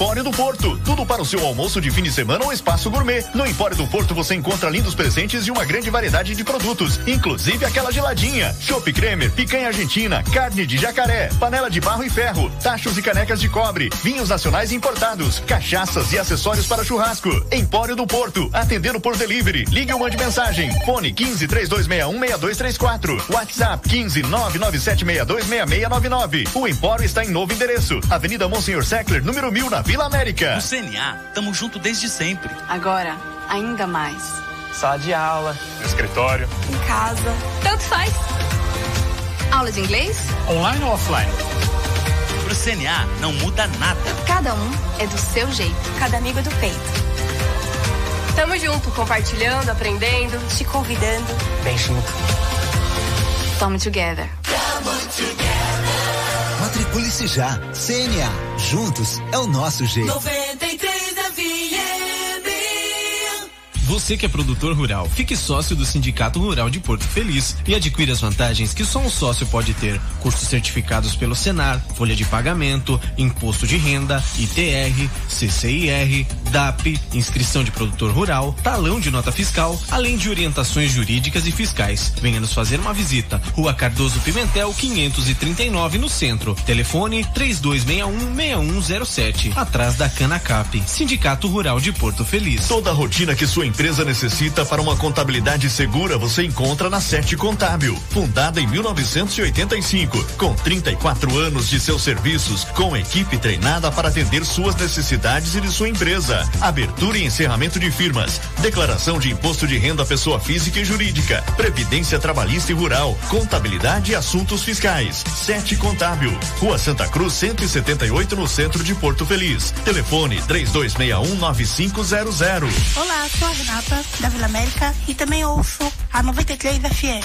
Empório do Porto. Tudo para o seu almoço de fim de semana ou espaço gourmet. No Empório do Porto você encontra lindos presentes e uma grande variedade de produtos, inclusive aquela geladinha, chopp cremer, picanha argentina, carne de jacaré, panela de barro e ferro, tachos e canecas de cobre, vinhos nacionais importados, cachaças e acessórios para churrasco. Empório do Porto, atendendo por delivery. Ligue ou mande mensagem. Fone 15 3261 6234. WhatsApp 15 99762 6699. O Empório está em novo endereço. Avenida Monsenhor Seckler, número 1000, na Vila América. No CNA, tamo junto desde sempre. Agora, ainda mais. Sala de aula. No escritório. Em casa. Tanto faz. Aula de inglês? Online ou offline? Pro CNA, não muda nada. Cada um é do seu jeito. Cada amigo é do peito. Tamo junto, compartilhando, aprendendo, te convidando. Bem junto. Tamo together. Matricule-se já. CNA. Juntos é o nosso jeito. 93 FM. Você que é produtor rural, fique sócio do Sindicato Rural de Porto Feliz e adquira as vantagens que só um sócio pode ter. Cursos certificados pelo Senar, folha de pagamento, imposto de renda, ITR, CCIR, DAP, inscrição de produtor rural, talão de nota fiscal, além de orientações jurídicas e fiscais. Venha nos fazer uma visita. Rua Cardoso Pimentel, 539 no centro. Telefone 3261-6107. Atrás da Canacap. Sindicato Rural de Porto Feliz. Toda a rotina que sua empresa necessita para uma contabilidade segura você encontra na Sete Contábil. Fundada em 1985, com 34 anos de seus serviços, com equipe treinada para atender suas necessidades e de sua empresa. Abertura e encerramento de firmas, declaração de imposto de renda pessoa física e jurídica, previdência trabalhista e rural, contabilidade e assuntos fiscais. Sete Contábil, Rua Santa Cruz 178 no centro de Porto Feliz. Telefone 3261 9500. Olá, sou a Renata da Vila América e também ouço a 93 FM.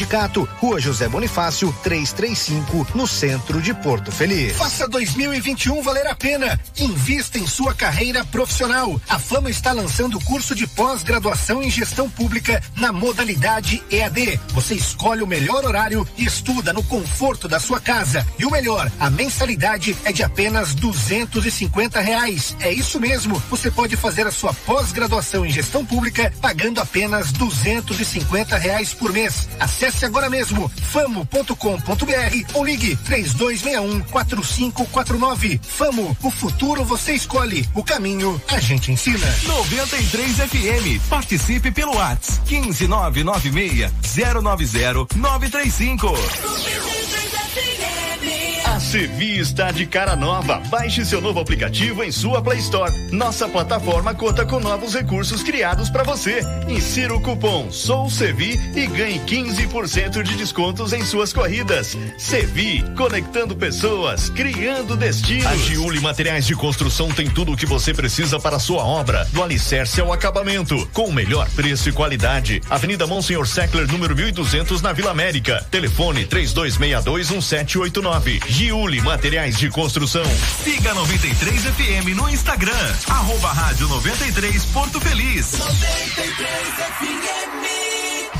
Rua José Bonifácio, 335, no centro de Porto Feliz. Faça 2021 valer a pena. Invista em sua carreira profissional. A Fama está lançando o curso de pós-graduação em gestão pública na modalidade EAD. Você escolhe o melhor horário e estuda no conforto da sua casa. E o melhor, a mensalidade é de apenas duzentos e cinquenta reais. É isso mesmo. Você pode fazer a sua pós-graduação em gestão pública pagando apenas duzentos e cinquenta reais por mês. Acesse agora mesmo famo.com.br ou ligue 3261 4549. Famo, o futuro você escolhe, o caminho a gente ensina. 93 FM. Participe pelo WhatsApp 15996 090 935. A Sevi está de cara nova. Baixe seu novo aplicativo em sua Play Store. Nossa plataforma conta com novos recursos criados para você. Insira o cupom Sou Sevi e ganhe 15% de descontos em suas corridas. Sevi, conectando pessoas, criando destinos. A Giuli Materiais de Construção tem tudo o que você precisa para a sua obra, do alicerce ao acabamento, com o melhor preço e qualidade. Avenida Monsenhor Seckler, número 1200, na Vila América. Telefone 32621789. Giuli Materiais de Construção. Siga 93 FM no Instagram, arroba rádio 93 Porto Feliz. 93 FM.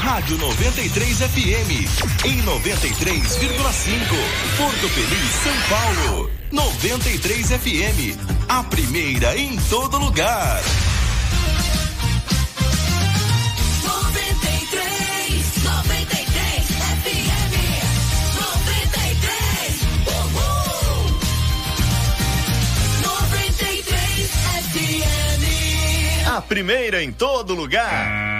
Rádio 93 FM. Em 93,5. Porto Feliz, São Paulo. 93 FM. A primeira em todo lugar. 93, 93 FM. 93. Uhul. 93 FM. A primeira em todo lugar.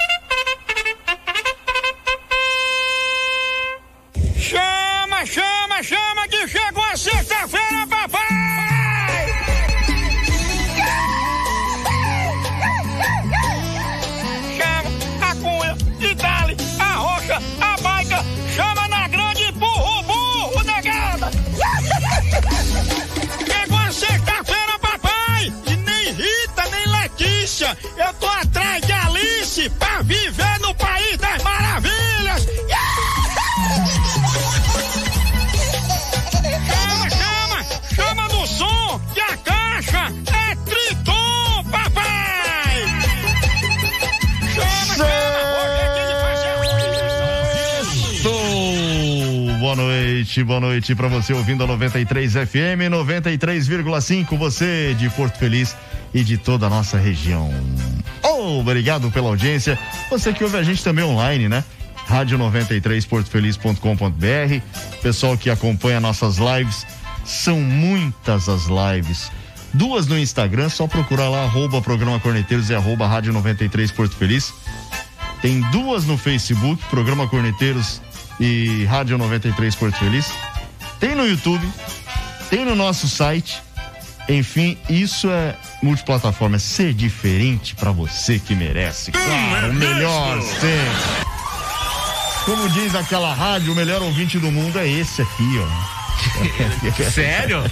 Noite, boa noite pra você ouvindo a 93 FM 93,5, você de Porto Feliz e de toda a nossa região. Obrigado pela audiência. Você que ouve a gente também online, né? Rádio 93 portofeliz.com.br. Pessoal que acompanha nossas lives, são muitas as lives. Duas no Instagram, só procurar lá, arroba programa Corneteiros e arroba Rádio 93 Porto Feliz. Tem duas no Facebook, Programa Corneteiros e Rádio 93 Porto Feliz. Tem no YouTube, tem no nosso site. Enfim, isso é multiplataforma, é ser diferente pra você que merece. Claro, o melhor sempre. Como diz aquela rádio, o melhor ouvinte do mundo é esse aqui, ó. Sério?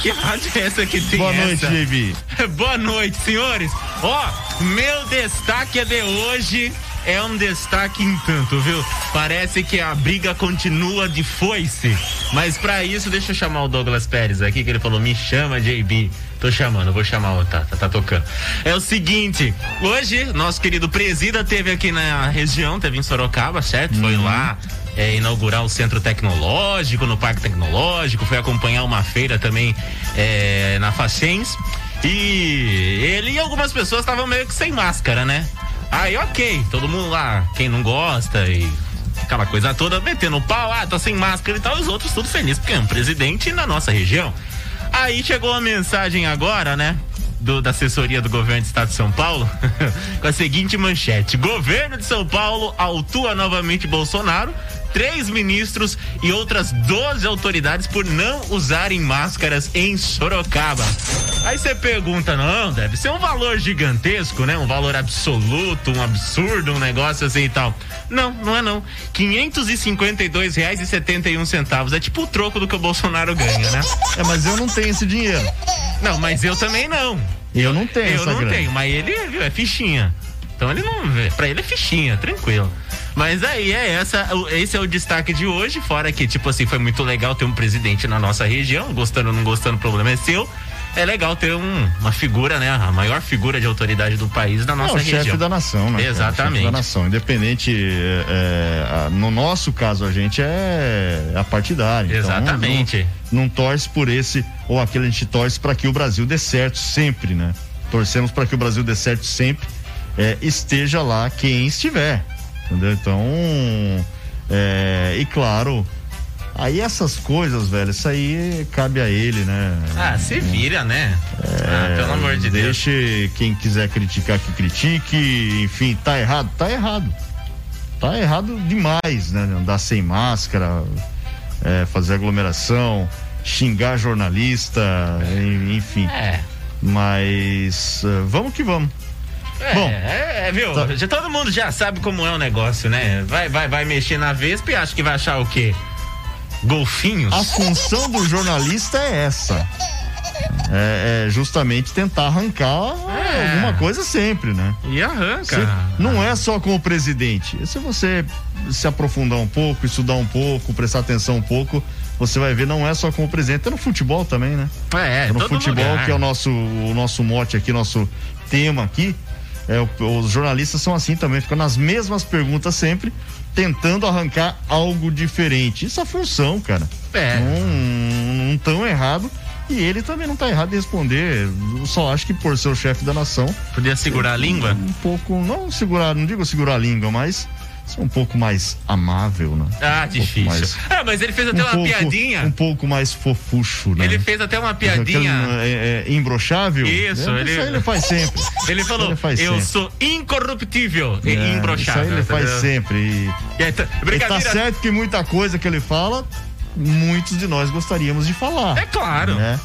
Que rádio é essa que tem Boa noite, essa? Boa noite, senhores. Ó, meu destaque de hoje é um destaque em tanto, viu? Parece que a briga continua de foice. Mas pra isso, deixa eu chamar o Douglas Pérez aqui, que ele falou: me chama, JB. Tô chamando, vou chamar o tá, tá, tá tocando. É o seguinte, hoje, nosso querido presida teve aqui na região, teve em Sorocaba, certo? Foi lá é, inaugurar o centro tecnológico, no Parque Tecnológico, foi acompanhar uma feira também é, na Facens. E ele e algumas pessoas estavam meio que sem máscara, né? Aí, ok, todo mundo lá, quem não gosta e aquela coisa toda, metendo pau, ah, tá sem máscara e tal, os outros tudo feliz, porque é um presidente na nossa região. Aí chegou a mensagem agora, né? Do, da assessoria do governo do estado de São Paulo, com a seguinte manchete: Governo de São Paulo autua novamente Bolsonaro, três ministros e outras 12 autoridades por não usarem máscaras em Sorocaba. Aí você pergunta, não, deve ser um valor gigantesco, né? Um valor absoluto, um absurdo, um negócio assim e tal. Não, não é não. 552 reais e 71 centavos. É tipo o troco do que o Bolsonaro ganha, né? É, mas eu não tenho esse dinheiro. Não, mas eu também não. Eu não tenho Eu não grana. tenho, mas ele viu, é fichinha. Então ele não vê. Pra ele é fichinha, tranquilo. Mas aí é essa, esse é o destaque de hoje, fora que, tipo assim, foi muito legal ter um presidente na nossa região, gostando ou não gostando, o problema é seu. É legal ter um- uma figura, né? A maior figura de autoridade do país na nossa é o região. chefe da nação, né? Exatamente. O chefe da nação, independente. é, é, a- no nosso caso, a gente é a partidária. então Exatamente. não, não torce por esse ou aquele, a gente torce para que o Brasil dê certo sempre, né? Torcemos para que o Brasil dê certo sempre, é, esteja lá quem estiver. Entendeu? Então. é, e claro. Aí essas coisas, velho, isso aí cabe a ele, né? Ah, se vira, né? ah, pelo amor de Deus. Deixe quem quiser criticar que critique, enfim, tá errado, tá errado. Tá errado demais, né? Andar sem máscara, é, fazer aglomeração, xingar jornalista, en- enfim. É. Mas uh, vamos que vamos. É, Bom, é, é, viu? Tá. Já, todo mundo já sabe como é o negócio, né? Vai, vai, vai mexer na Vespa e acha que vai achar o quê? Golfinhos? A função do jornalista é essa. É, é, justamente tentar arrancar é. alguma coisa sempre, né? E arranca. Se, não é só com o presidente. Se você se aprofundar um pouco, estudar um pouco, prestar atenção um pouco, você vai ver, não é só com o presidente, é no futebol também, né? É, é no futebol, lugar. que é o nosso, o nosso mote aqui, nosso tema aqui. É, os jornalistas são assim também, ficam nas mesmas perguntas sempre, tentando arrancar algo diferente. Isso é função, cara. É. Não, não tão errado. E ele também não está errado em responder. Eu só acho que por ser o chefe da nação. Podia segurar a língua? Um pouco, não segurar, não digo segurar a língua, mas ser um pouco mais amável, né? Ah, um difícil. Mais, ah, mas ele fez até um uma pouco, piadinha. Um pouco mais fofucho, né? Ele fez até uma piadinha. Aquele, é, é, imbrochável? Isso, é, ele... isso aí ele faz sempre. Ele falou, ele faz eu sempre. sou incorruptível e é, imbrochável. Isso aí ele tá faz sempre. E, e tá, e tá certo que muita coisa que ele fala, muitos de nós gostaríamos de falar. É claro. Né?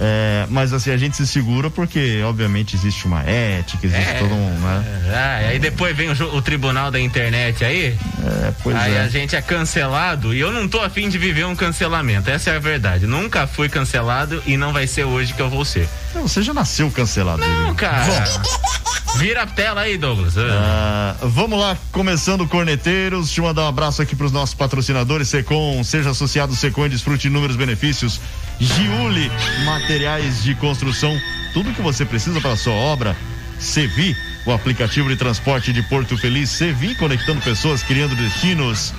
É, mas assim, a gente se segura porque, obviamente, existe uma ética, existe É. todo um. Né? Ah, aí depois vem o, o tribunal da internet aí. É, pois aí é. a gente é cancelado e eu não tô afim de viver um cancelamento. Essa é a verdade. Nunca fui cancelado e não vai ser hoje que eu vou ser. Você já nasceu cancelado. Não, cara. Vira a tela aí, Douglas. Ah, vamos lá, começando Corneteiros. Deixa eu mandar um abraço aqui para os nossos patrocinadores. Secom, seja associado Secom e desfrute inúmeros benefícios. Giuli, materiais de construção, tudo que você precisa para a sua obra. Sevi, o aplicativo de transporte de Porto Feliz. Sevi, conectando pessoas, criando destinos.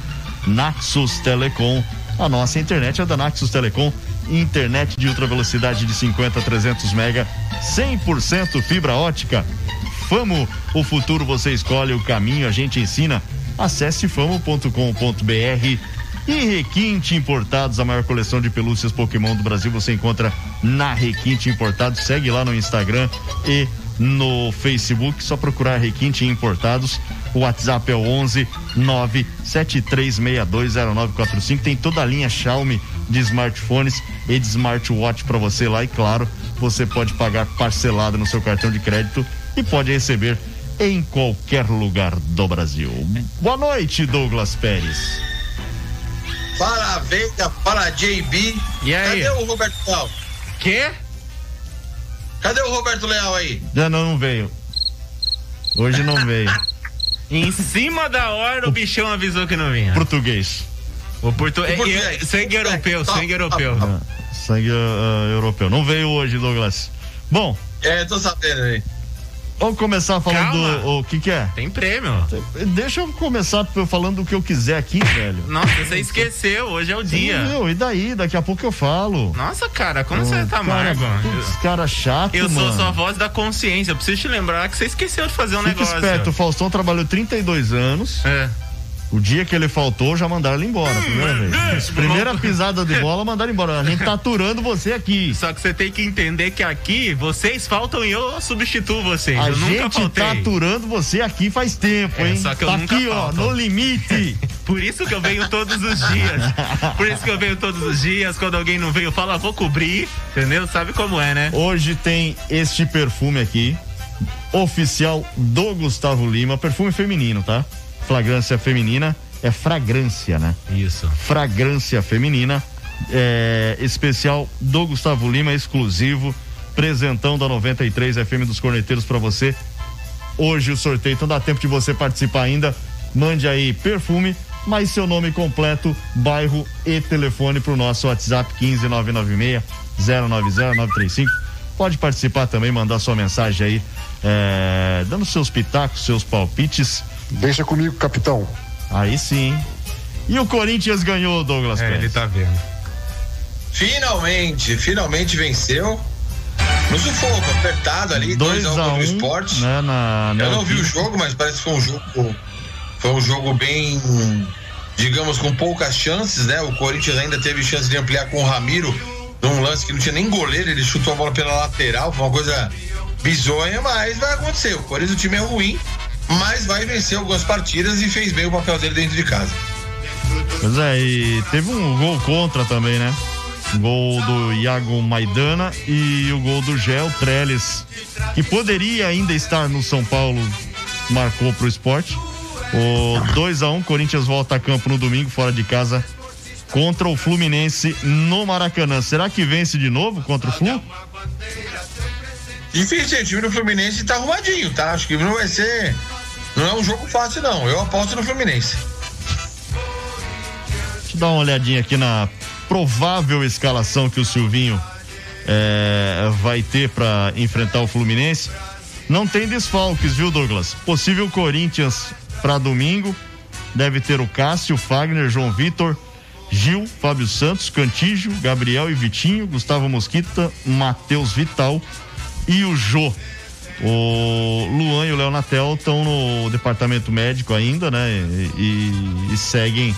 Naxos Telecom, a nossa internet é da Naxos Telecom. Internet de ultra velocidade de 50 a 300 mega, 100% fibra ótica. Famo, o futuro você escolhe, o caminho a gente ensina. Acesse famo.com.br e Requinte Importados, a maior coleção de pelúcias Pokémon do Brasil, você encontra na Requinte Importados. Segue lá no Instagram e no Facebook, só procurar Requinte Importados. O WhatsApp é o 11 973620945. Tem toda a linha Xiaomi de smartphones e de smartwatch para você lá e claro, você pode pagar parcelado no seu cartão de crédito e pode receber em qualquer lugar do Brasil. Boa noite, Douglas Pérez. Fala Veiga, fala JB. E aí? Cadê o Roberto Leal? Quê? Cadê o Roberto Leal aí? Já não, não veio. Hoje não veio. Em cima da hora o bichão avisou que não vinha. Português. O portu... O é, português. é, sangue europeu, Tá, sangue europeu. Ah, sangue ah, europeu. Não veio hoje, Douglas. Bom, É, tô sabendo aí. Vamos começar falando Calma. do. O que que é? Tem prêmio. Deixa eu começar falando do que eu quiser aqui, velho. Nossa, você esqueceu, hoje é o dia. Meu, e daí? Daqui a pouco eu falo. Nossa, cara, como Ô, você tá amargo? putz, cara chato, Eu sou mano. sua voz da consciência. Eu preciso te lembrar que você esqueceu de fazer um Fica negócio. esperto, o Faustão trabalhou 32 anos. É. O dia que ele faltou, já mandaram ele embora. Primeira Hum, vez. Primeira pisada de bola, mandaram embora. A gente tá aturando você aqui. Só que você tem que entender que aqui vocês faltam e eu substituo vocês. A eu gente tá aturando você aqui faz tempo, É, hein? só que eu tá nunca aqui, falto. ó, no limite. Por isso que eu venho todos os dias. Por isso que eu venho todos os dias. Quando alguém não veio, fala, vou cobrir. Entendeu? Sabe como é, né? Hoje tem este perfume aqui, oficial do Gustavo Lima, perfume feminino, tá? Fragrância feminina, é fragrância, né? Isso. Fragrância feminina, é, especial do Gustavo Lima, exclusivo, presentão da 93 FM dos Corneteiros pra você. Hoje o sorteio, então dá tempo de você participar ainda. Mande aí perfume, mais seu nome completo, bairro e telefone pro nosso WhatsApp 15996 090 935. Pode participar também, mandar sua mensagem aí, é, dando seus pitacos, seus palpites. Deixa comigo, capitão. Aí sim. E o Corinthians ganhou, Douglas É, Pérez. ele tá vendo. Finalmente, finalmente venceu. No sufoco, apertado ali, 2 a 1 um esporte. né, na, na Eu não vi o jogo, mas parece que foi um jogo. Foi um jogo bem. Digamos, com poucas chances, né? O Corinthians ainda teve chance de ampliar com o Ramiro num lance que não tinha nem goleiro, ele chutou a bola pela lateral, foi uma coisa bizonha, mas vai acontecer. O Corinthians, o time é ruim, mas vai vencer algumas partidas e fez bem o papel dele dentro de casa. Pois é, e teve um gol contra também, né? Gol do Iago Maidana e o gol do Gel Trellis, que poderia ainda estar no São Paulo, marcou pro esporte. O 2 a 1 um, Corinthians volta a campo no domingo, fora de casa, contra o Fluminense no Maracanã. Será que vence de novo contra o Flu? Difícil, o time do Fluminense tá arrumadinho, tá? Acho que não vai ser. Não é um jogo fácil, não. Eu aposto no Fluminense. Deixa eu dar uma olhadinha aqui na provável escalação que o Silvinho é, vai ter para enfrentar o Fluminense. Não tem desfalques, viu, Douglas? Possível Corinthians para domingo. Deve ter o Cássio, Fagner, João Vitor, Gil, Fábio Santos, Cantígio, Gabriel e Vitinho, Gustavo Mosquita, Matheus Vital e o Jô. O Luan e o Léo Natel estão no departamento médico ainda, né? E, e, e, seguem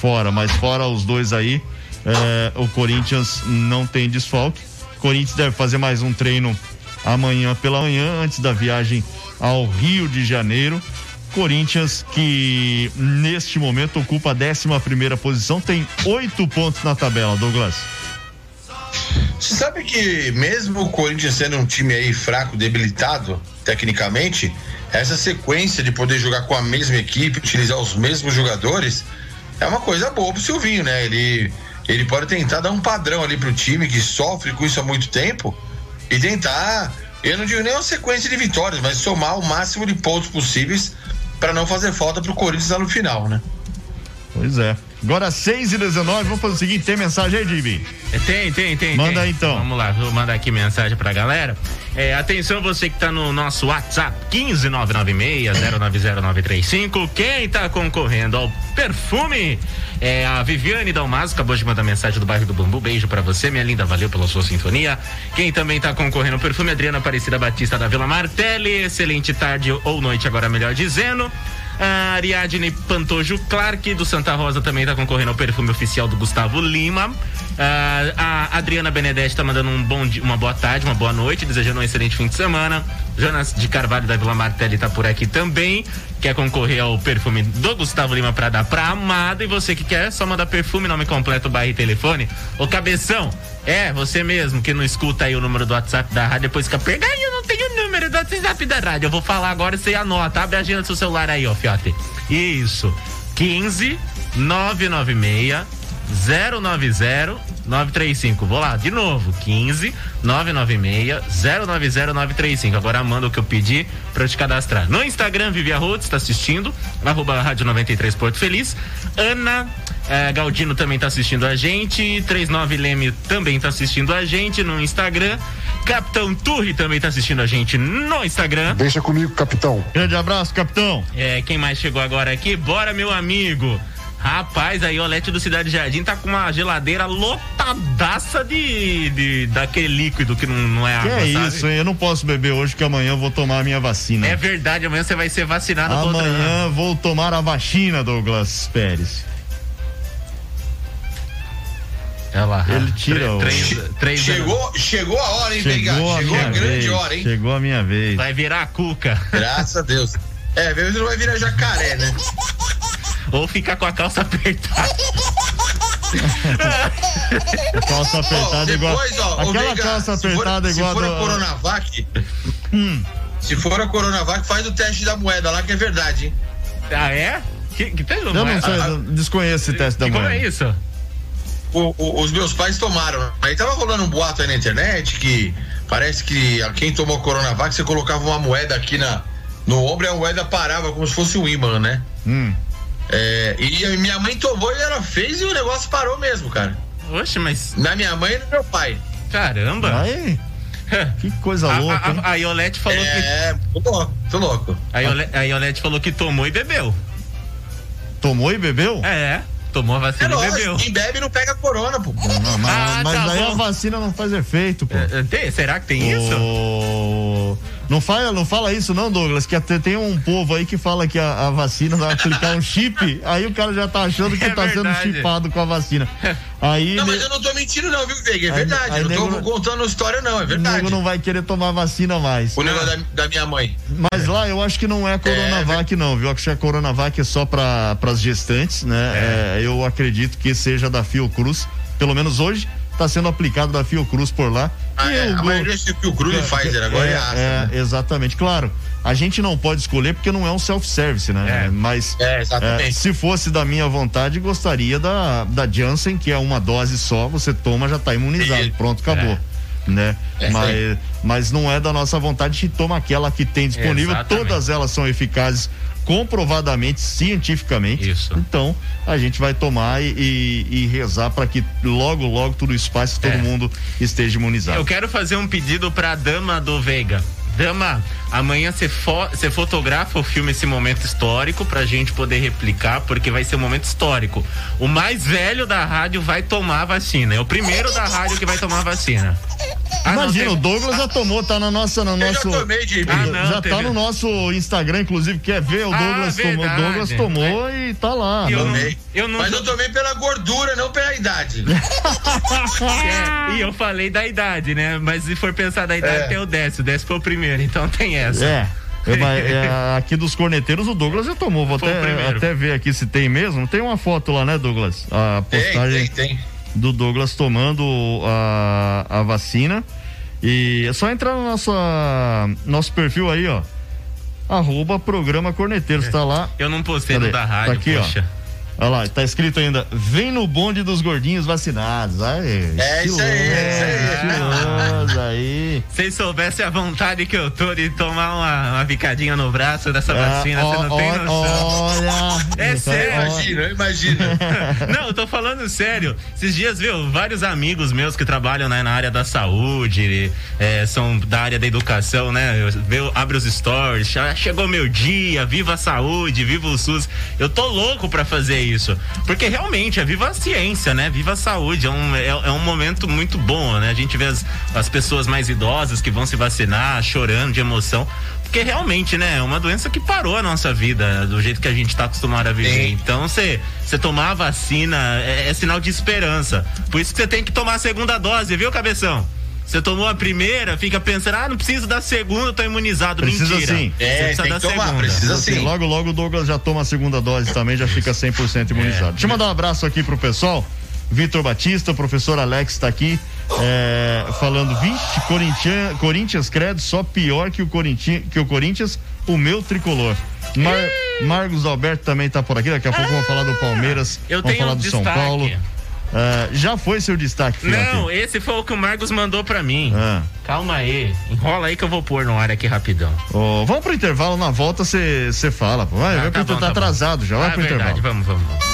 fora, mas fora os dois aí, é, o Corinthians não tem desfalque. O Corinthians deve fazer mais um treino amanhã pela manhã, antes da viagem ao Rio de Janeiro. Corinthians, que neste momento ocupa a 11 primeira posição, tem oito pontos na tabela, Douglas. Você sabe que mesmo o Corinthians sendo um time aí fraco, debilitado, tecnicamente, essa sequência de poder jogar com a mesma equipe, utilizar os mesmos jogadores, é uma coisa boa pro Silvinho, né? Ele, ele pode tentar dar um padrão ali pro time que sofre com isso há muito tempo e tentar, eu não digo nem uma sequência de vitórias, mas somar o máximo de pontos possíveis para não fazer falta pro Corinthians lá no final, né? Pois é. Agora 6 e 19 vamos fazer o seguinte, tem mensagem aí, Jimmy? Tem, tem, tem. Manda tem. aí então. Vamos lá, vou mandar aqui mensagem pra galera. É, atenção você que tá no nosso WhatsApp, 15996-090935. Quem tá concorrendo ao perfume é a Viviane Dalmaso, acabou de mandar mensagem do bairro do Bambu. Beijo para você, minha linda, valeu pela sua sintonia. Quem também tá concorrendo ao perfume, Adriana Aparecida Batista da Vila Martelli. Excelente tarde ou noite, agora melhor dizendo. A Ariadne Pantojo Clark, do Santa Rosa, também está concorrendo ao perfume oficial do Gustavo Lima. a Adriana Benedetti está mandando um bom dia, uma boa tarde, uma boa noite, desejando um excelente fim de semana. Jonas de Carvalho da Vila Martelli está por aqui também. Quer concorrer ao perfume do Gustavo Lima para dar pra amada. E você que quer, só manda perfume, nome completo, barra e telefone. Ô cabeção, é, você mesmo que não escuta aí o número do WhatsApp da rádio, depois fica pegando, eu não tenho o número do WhatsApp da rádio. Eu vou falar agora e você anota, abre a agenda do seu celular aí, ó, fiote. Isso, 15 996 090 935. Vou lá, de novo, 15 996 090 935. Agora manda o que eu pedi pra eu te cadastrar. No Instagram, Vivia Rhodes, tá assistindo, arroba Rádio 93 Porto Feliz. Ana é, Galdino também tá assistindo a gente. 39 Leme também tá assistindo a gente no Instagram. Capitão Turri também tá assistindo a gente no Instagram. Deixa comigo, capitão. Grande abraço, capitão. É, quem mais chegou agora aqui? Bora, meu amigo. Rapaz, aí o Lete do Cidade Jardim tá com uma geladeira lotadaça de, de daquele líquido que não, não é água. Que é sabe? isso, hein? Eu não posso beber hoje, que amanhã eu vou tomar a minha vacina. É verdade, amanhã você vai ser vacinado. Amanhã vou tomar a vacina, Douglas Pérez. Olha lá. Ele tira o. Três, três Chegou, chegou a hora, hein, Chegou a Chegou a grande vez, hora, hein? Chegou a minha vez. Vai virar a cuca. Graças a Deus. É, mesmo não vai virar jacaré, né? Ou ficar com a calça apertada. calça apertada Ó, igual. depois, ó, ô, aquela calça se for- apertada igual Se for a a do- Coronavac, Hum. se for a Coronavac, faz o teste da moeda lá, que é verdade, hein? Ah, é? Que, que tem Eu não sei, eu desconheço esse teste da como moeda. é isso? O- o- os meus pais tomaram. Aí tava rolando um boato aí na internet que parece que a- quem tomou Coronavac, você colocava uma moeda aqui na, no ombro e a moeda parava como se fosse um imã, né? Hum. É, e a minha mãe tomou e ela fez e o negócio parou mesmo, cara. Oxe, mas. Na minha mãe e no meu pai. Caramba! Aí, que coisa A, louca. hein? a, a Iolete falou que. É, tô louco, tô louco. A Iolete, a Iolete falou que tomou e bebeu. Tomou e bebeu? É, tomou a É vacina e lógico, bebeu. quem bebe não pega corona, pô. Não, mas Ah, mas tá aí bom. a vacina não faz efeito, pô. É, tem- será que tem isso? Não fala, não fala isso não, Douglas, que até tem um povo aí que fala que a, a vacina vai aplicar um chip, aí o cara já tá achando que É tá sendo verdade. chipado com a vacina. Aí Não, ne- mas eu não tô mentindo, não, viu, Veiga? É Aí- verdade. aí eu não tô nego- contando história, não, é o verdade. nego não vai querer tomar vacina mais. O negócio da, da minha mãe. Mas lá eu acho que não é Coronavac, não, viu? Acho que a Coronavac é só para as gestantes, né? É, eu acredito que seja da Fiocruz, pelo menos hoje, está sendo aplicado da Fiocruz por lá. Ah, é, o a maioria é Fiocruz e Pfizer, agora é Astra, é, né? Exatamente, claro. A gente não pode escolher porque não é um self-service, né? Mas É, é, se fosse da minha vontade, gostaria da, da Janssen, que é uma dose só, você toma, já está imunizado. Pronto, acabou. Né? É, mas, mas não é da nossa vontade, a gente toma aquela que tem disponível. Exatamente. Todas elas são eficazes comprovadamente, cientificamente. Isso. Então, a gente vai tomar e, e- e rezar para que logo, logo tudo isso passe, todo É. mundo esteja imunizado. Eu quero fazer um pedido pra dama do Veiga. Dama, amanhã você fo fotografa o filme esse momento histórico pra gente poder replicar, porque vai ser um momento histórico. O mais velho da rádio vai tomar a vacina. É o primeiro da rádio que vai tomar a vacina. Ah, Imagina, tem- o Douglas já tomou, tá na nossa, no já nosso. tomei, JB. Ah, não, já tá no nosso Instagram, inclusive, quer ver? O Ah, Douglas tomou, verdade. Douglas tomou e tá lá. Eu né? não- Tomei. eu não Mas eu tomei pela gordura, não pela idade. É, e eu falei da idade, né? Mas se for pensar da idade, É. tem o Décio. O Décio foi o primeiro, então tem essa. É. É, é, aqui dos corneteiros, o Douglas já tomou. Vou até, até ver aqui se tem mesmo. Tem uma foto lá, né, Douglas? A Tem, postagem tem, tem. Do Douglas tomando a, a vacina. E é só entrar no nosso, nosso perfil aí, ó. Arroba programa Corneteiros, tá lá. Eu não postei Cadê? no da rádio, Tá aqui, poxa. ó. Olha lá, tá escrito ainda, vem no bonde dos gordinhos vacinados. Aí, É isso aí, é isso aí. Se vocês soubessem a vontade que eu tô de tomar uma, uma picadinha no braço dessa Ah, vacina, você ó, não tem ó, noção. Olha. É sério. Imagina, imagina. Não, eu tô falando sério. Esses dias, viu, vários amigos meus que trabalham né, na área da saúde, é, são da área da educação, né? Eu, eu abro os stories, "Ah, chegou meu dia, viva a saúde, viva o SUS. Eu tô louco pra fazer isso. Porque realmente é viva a ciência, né? Viva a saúde. É um, é, é um momento muito bom, né? A gente vê as, as pessoas mais idosas que vão se vacinar chorando de emoção. Porque realmente, né, é uma doença que parou a nossa vida do jeito que a gente tá acostumado a viver. Sim. Então, você tomar a vacina é, é sinal de esperança. Por isso que você tem que tomar a segunda dose, viu, cabeção? Você tomou a primeira, fica pensando, ah, não preciso da segunda, tô imunizado. Precisa Mentira. sim. É, precisa tem da que tomar, segunda. precisa Assim, sim. logo, logo o Douglas já toma a segunda dose também, já fica 100% imunizado. Deixa eu mandar um abraço aqui pro pessoal. Vitor Batista, o professor Alex tá aqui, é, falando, vixe, Corinthians, Corinthians credo, só pior que o, Corinthians, que o Corinthians, o meu tricolor. Mar, Marcos Alberto também tá por aqui, daqui a pouco vamos falar do Palmeiras, eu vamos tenho falar um do São destaque. Paulo. É, já foi seu destaque, Filato? Não, esse foi o que o Marcos mandou pra mim. Ah. Calma aí. Enrola aí que eu vou pôr no ar aqui rapidão. Ó, vamos pro intervalo, na volta você fala. Vai, Ah, vai tá bom, tá tá bom. atrasado já, vai Ah, pro verdade, intervalo. vamos, vamos.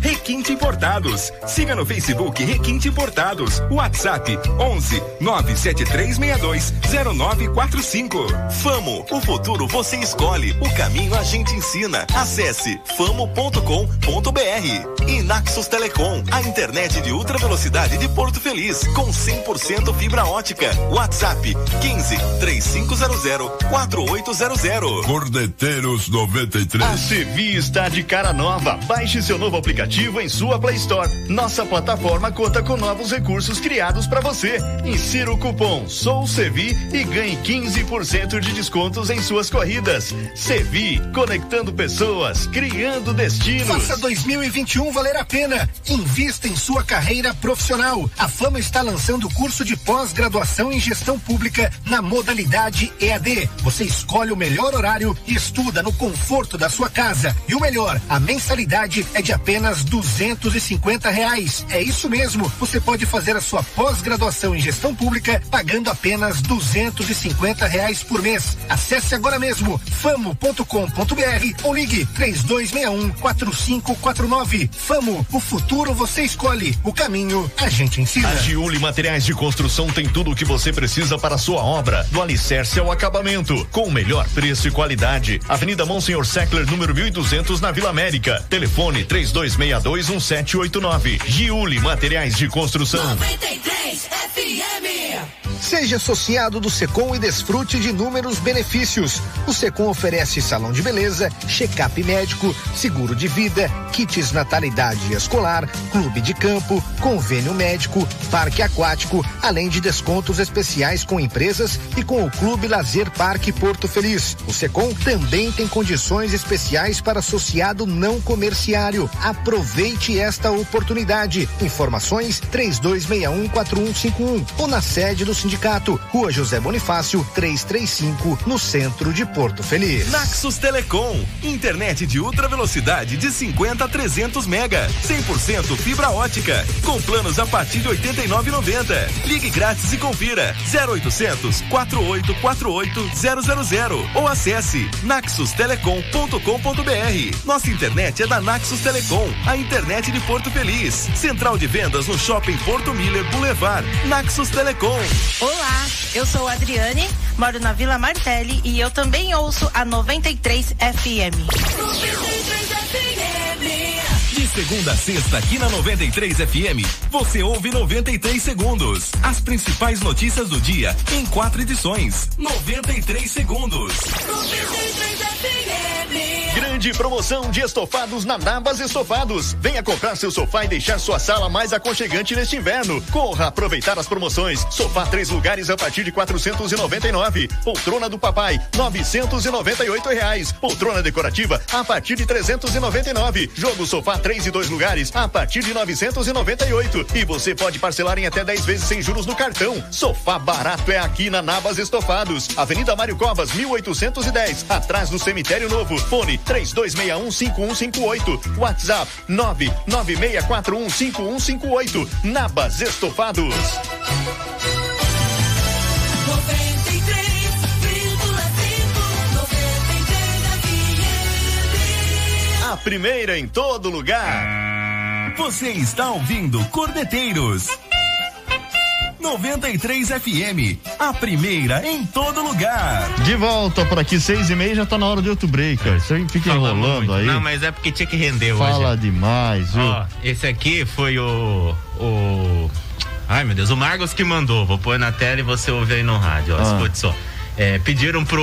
Requinte Importados. Siga no Facebook Requinte Importados. WhatsApp 11 97362 0945. Famo, o futuro você escolhe, o caminho a gente ensina. Acesse famo.com.br. E Naxos Telecom, a internet de ultra velocidade de Porto Feliz, com 100% fibra ótica. WhatsApp 15 3500 4800. Corneteiros 93. A Sevi está de cara nova. Baixe seu novo aplicativo em sua Play Store. Nossa plataforma conta com novos recursos criados para você. Insira o cupom Sou Sevi e ganhe 15% de descontos em suas corridas. Sevi, conectando pessoas, criando destinos. Faça 2021 valer a pena. Invista em sua carreira profissional. A Fama está lançando o curso de pós-graduação em gestão pública na modalidade EAD. Você escolhe o melhor horário e estuda no conforto da sua casa. E o melhor, a mensalidade é de apenas duzentos e cinquenta reais. É isso mesmo. Você pode fazer a sua pós-graduação em gestão pública pagando apenas duzentos e cinquenta reais por mês. Acesse agora mesmo famo.com.br ou ligue três dois um quatro cinco quatro nove. Famo, o futuro você escolhe, o caminho a gente ensina. A Giuli Materiais de Construção tem tudo o que você precisa para a sua obra, do alicerce ao acabamento, com o melhor preço e qualidade. Avenida Monsenhor Seckler, número 1200 Eventos na Vila América. Telefone 32621789. Giuli Materiais de Construção. 93 FM. Seja associado do Secom e desfrute de inúmeros benefícios. O Secom oferece salão de beleza, check-up médico, seguro de vida, kits natalidade escolar, clube de campo, convênio médico, parque aquático, além de descontos especiais com empresas e com o Clube Lazer Parque Porto Feliz. O Secom também tem condições especiais para associado não comerciário. Aproveite esta oportunidade. Informações 32614151 ou na sede do sindicato, Rua José Bonifácio, 335, no centro de Porto Feliz. Naxos Telecom, internet de ultra velocidade de 50 a 300 mega, 100% fibra ótica, com planos a partir de 89,90. Ligue grátis e confira 0800 4848 000 ou acesse naxustelecom.com.br. Nossa internet é da Naxos Telecom, a internet de Porto Feliz. Central de vendas no Shopping Porto Miller Boulevard. Naxos Telecom. Olá, eu sou a Adriane, moro na Vila Martelli e eu também ouço a 93 FM. De segunda a sexta, aqui na 93 FM, você ouve 93 segundos. As principais notícias do dia em quatro edições. 93 segundos. Grande promoção de estofados na Nabas Estofados. Venha comprar seu sofá e deixar sua sala mais aconchegante neste inverno. Corra aproveitar as promoções. Sofá três lugares a partir de 499. Poltrona do papai 998 reais. Poltrona decorativa a partir de 399. Jogo sofá três e dois lugares a partir de 998. E você pode parcelar em até 10 vezes sem juros no cartão. Sofá barato é aqui na Nabas Estofados. Avenida Mário Covas 1810, atrás do cemitério novo. Fone 32615158. WhatsApp 996415158. Nabas Estofados. A primeira em todo lugar. Você está ouvindo Cordeteiros. 93 FM, a primeira em todo lugar. De volta por aqui, seis e meia, já tá na hora de outro break, cara. Você fica Fala enrolando muito. aí. Não, mas é porque tinha que render hoje. Fala demais, viu? Ó, esse aqui foi o. o. Ai meu Deus, o Margos que mandou. Vou pôr na tela e você ouve aí no rádio. Ó, Ah. escute só. É, pediram pro.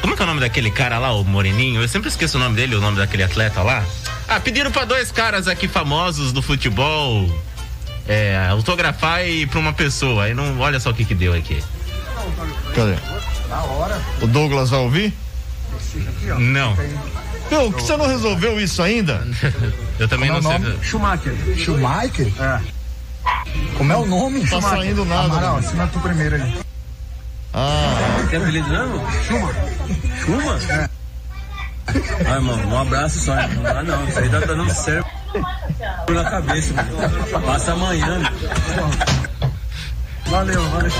Como é que é o nome daquele cara lá, o Moreninho? Eu sempre esqueço o nome dele, o nome daquele atleta lá. Ah, pediram pra dois caras aqui famosos do futebol é, autografar e pra uma pessoa. Aí não. Olha só o que que deu aqui. Cadê? O Douglas vai ouvir? Não. Meu, que você não resolveu isso ainda? Eu também Como não é sei. Schumacher. Schumacher? É. Como é o nome? Tá Schumacher. saindo nada, Amaral, assina tu primeiro aí. Ah. Quer apelido mesmo? Chuma. Chuma? É. Ai, mano, um abraço só. Não dá não, isso aí tá dando certo na cabeça, mano. Passa amanhã. Valeu, valeu.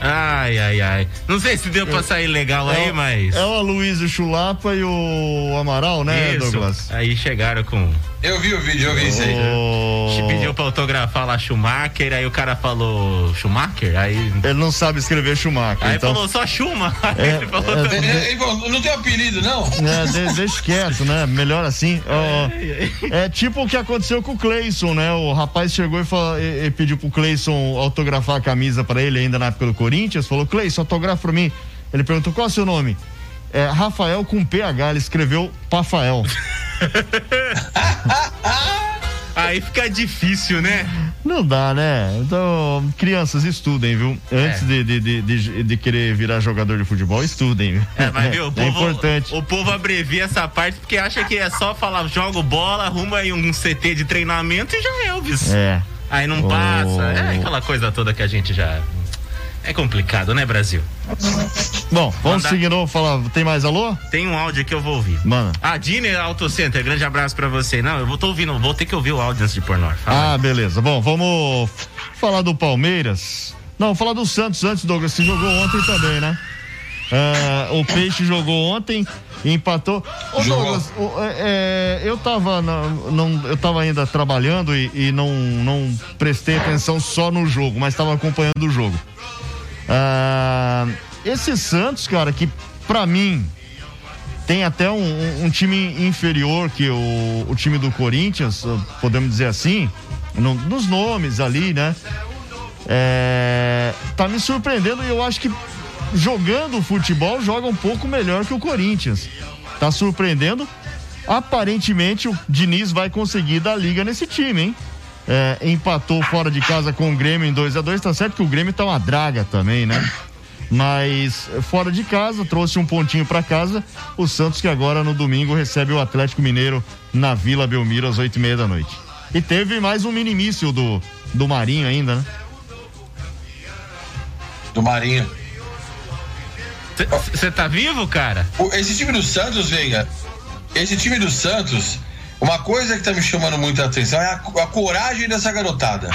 Ai, ai, ai. Não sei se deu pra sair legal aí, É o- mas. É o Aloysio Chulapa e o Amaral, né, Isso. Douglas? Aí chegaram com. Eu vi o vídeo, eu vi isso aí. O- Pediu pra autografar lá Schumacher, aí o cara falou Schumacher, aí. Ele não sabe escrever Schumacher. Aí então... falou só Schuma. É, Aí ele falou é, também. Ele falou, não tem apelido, não? É, de- deixa quieto, né? Melhor assim. Ó, é tipo o que aconteceu com o Cleison, né? O rapaz chegou e, falou- e- e pediu pro Cleison autografar a camisa pra ele ainda na época do Corinthians. Falou, Cleison, autografa pra mim. Ele perguntou, qual é o seu nome? É Rafael com PH, ele escreveu Pafael. Aí fica difícil, né? Não dá, né? Então, crianças, estudem, viu? Antes de, de, de, de- de querer virar jogador de futebol, estudem. viu? É, mas viu, o é povo, importante. o povo abrevia essa parte porque acha que é só falar, jogo bola, arruma aí um CT de treinamento e já é, Elvis. É. Aí não passa. É aquela coisa toda que a gente já. É complicado, né, Brasil? Bom, vamos Mandar- seguir, não, falar. Tem mais alô? Tem um áudio que eu vou ouvir. Mano. Ah, Diner Auto Center, grande abraço pra você. Não, eu vou tô ouvindo, vou ter que ouvir o áudio antes de pôr no Ah, beleza. Bom, vamos falar do Palmeiras. Não, falar do Santos antes, Douglas. Você jogou ontem também, né? Ah, o Peixe jogou ontem empatou. Ô. Douglas, o- é, é, eu tava, na- não, eu tava ainda trabalhando e, e não, não prestei atenção só no jogo, mas estava acompanhando o jogo. Ah, esse Santos, cara, que pra mim tem até um, um, time inferior que o, o time do Corinthians, podemos dizer assim, no, nos nomes ali, né? É, tá me surpreendendo e eu acho que jogando futebol joga um pouco melhor que o Corinthians. Tá surpreendendo. Aparentemente o Diniz vai conseguir dar liga nesse time, hein? É, empatou fora de casa com o Grêmio em 2 a 2 Tá certo que o Grêmio tá uma draga também, né? Mas fora de casa, trouxe um pontinho para casa. O Santos que agora no domingo recebe o Atlético Mineiro na Vila Belmiro às oito e meia da noite. E teve mais um minimício do, do Marinho ainda, né? Do Marinho. Você tá vivo, cara? Esse time do Santos, Veiga, esse time do Santos, uma coisa que tá me chamando muita atenção é a, a coragem dessa garotada.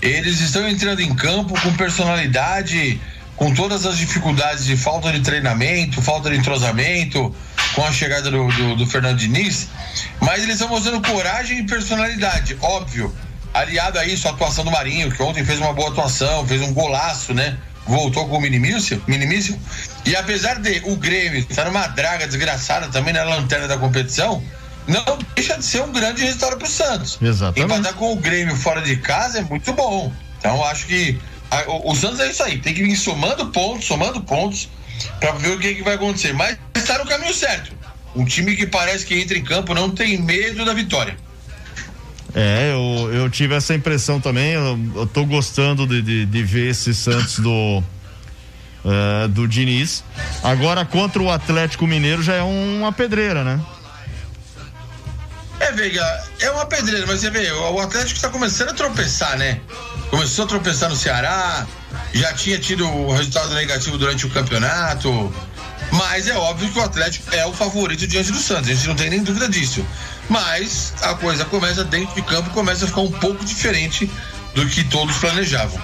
Eles estão entrando em campo com personalidade, com todas as dificuldades de falta de treinamento, falta de entrosamento, com a chegada do, do, do Fernando Diniz, mas eles estão mostrando coragem e personalidade, óbvio. Aliado a isso, a atuação do Marinho, que ontem fez uma boa atuação, fez um golaço, né? voltou com o minimício, minimício. E apesar de o Grêmio estar numa draga desgraçada também na lanterna da competição, não deixa de ser um grande resultado para o Santos. Exatamente. Empatar com o Grêmio fora de casa é muito bom. Então acho que a, o, o, Santos é isso aí, tem que vir somando pontos, somando pontos para ver o que, que vai acontecer. Mas está no caminho certo. Um time que parece que entra em campo não tem medo da vitória. É, eu, eu tive essa impressão também. Eu, eu tô gostando de, de, de ver esse Santos do. Uh, do Diniz. Agora contra o Atlético Mineiro já é uma pedreira, né? É, Veiga, é uma pedreira, mas você vê, o Atlético está começando a tropeçar, né? Começou a tropeçar no Ceará, já tinha tido o resultado negativo durante o campeonato. Mas é óbvio que o Atlético é o favorito diante do Santos, a gente não tem nem dúvida disso. Mas a coisa começa dentro de campo, começa a ficar um pouco diferente do que todos planejavam.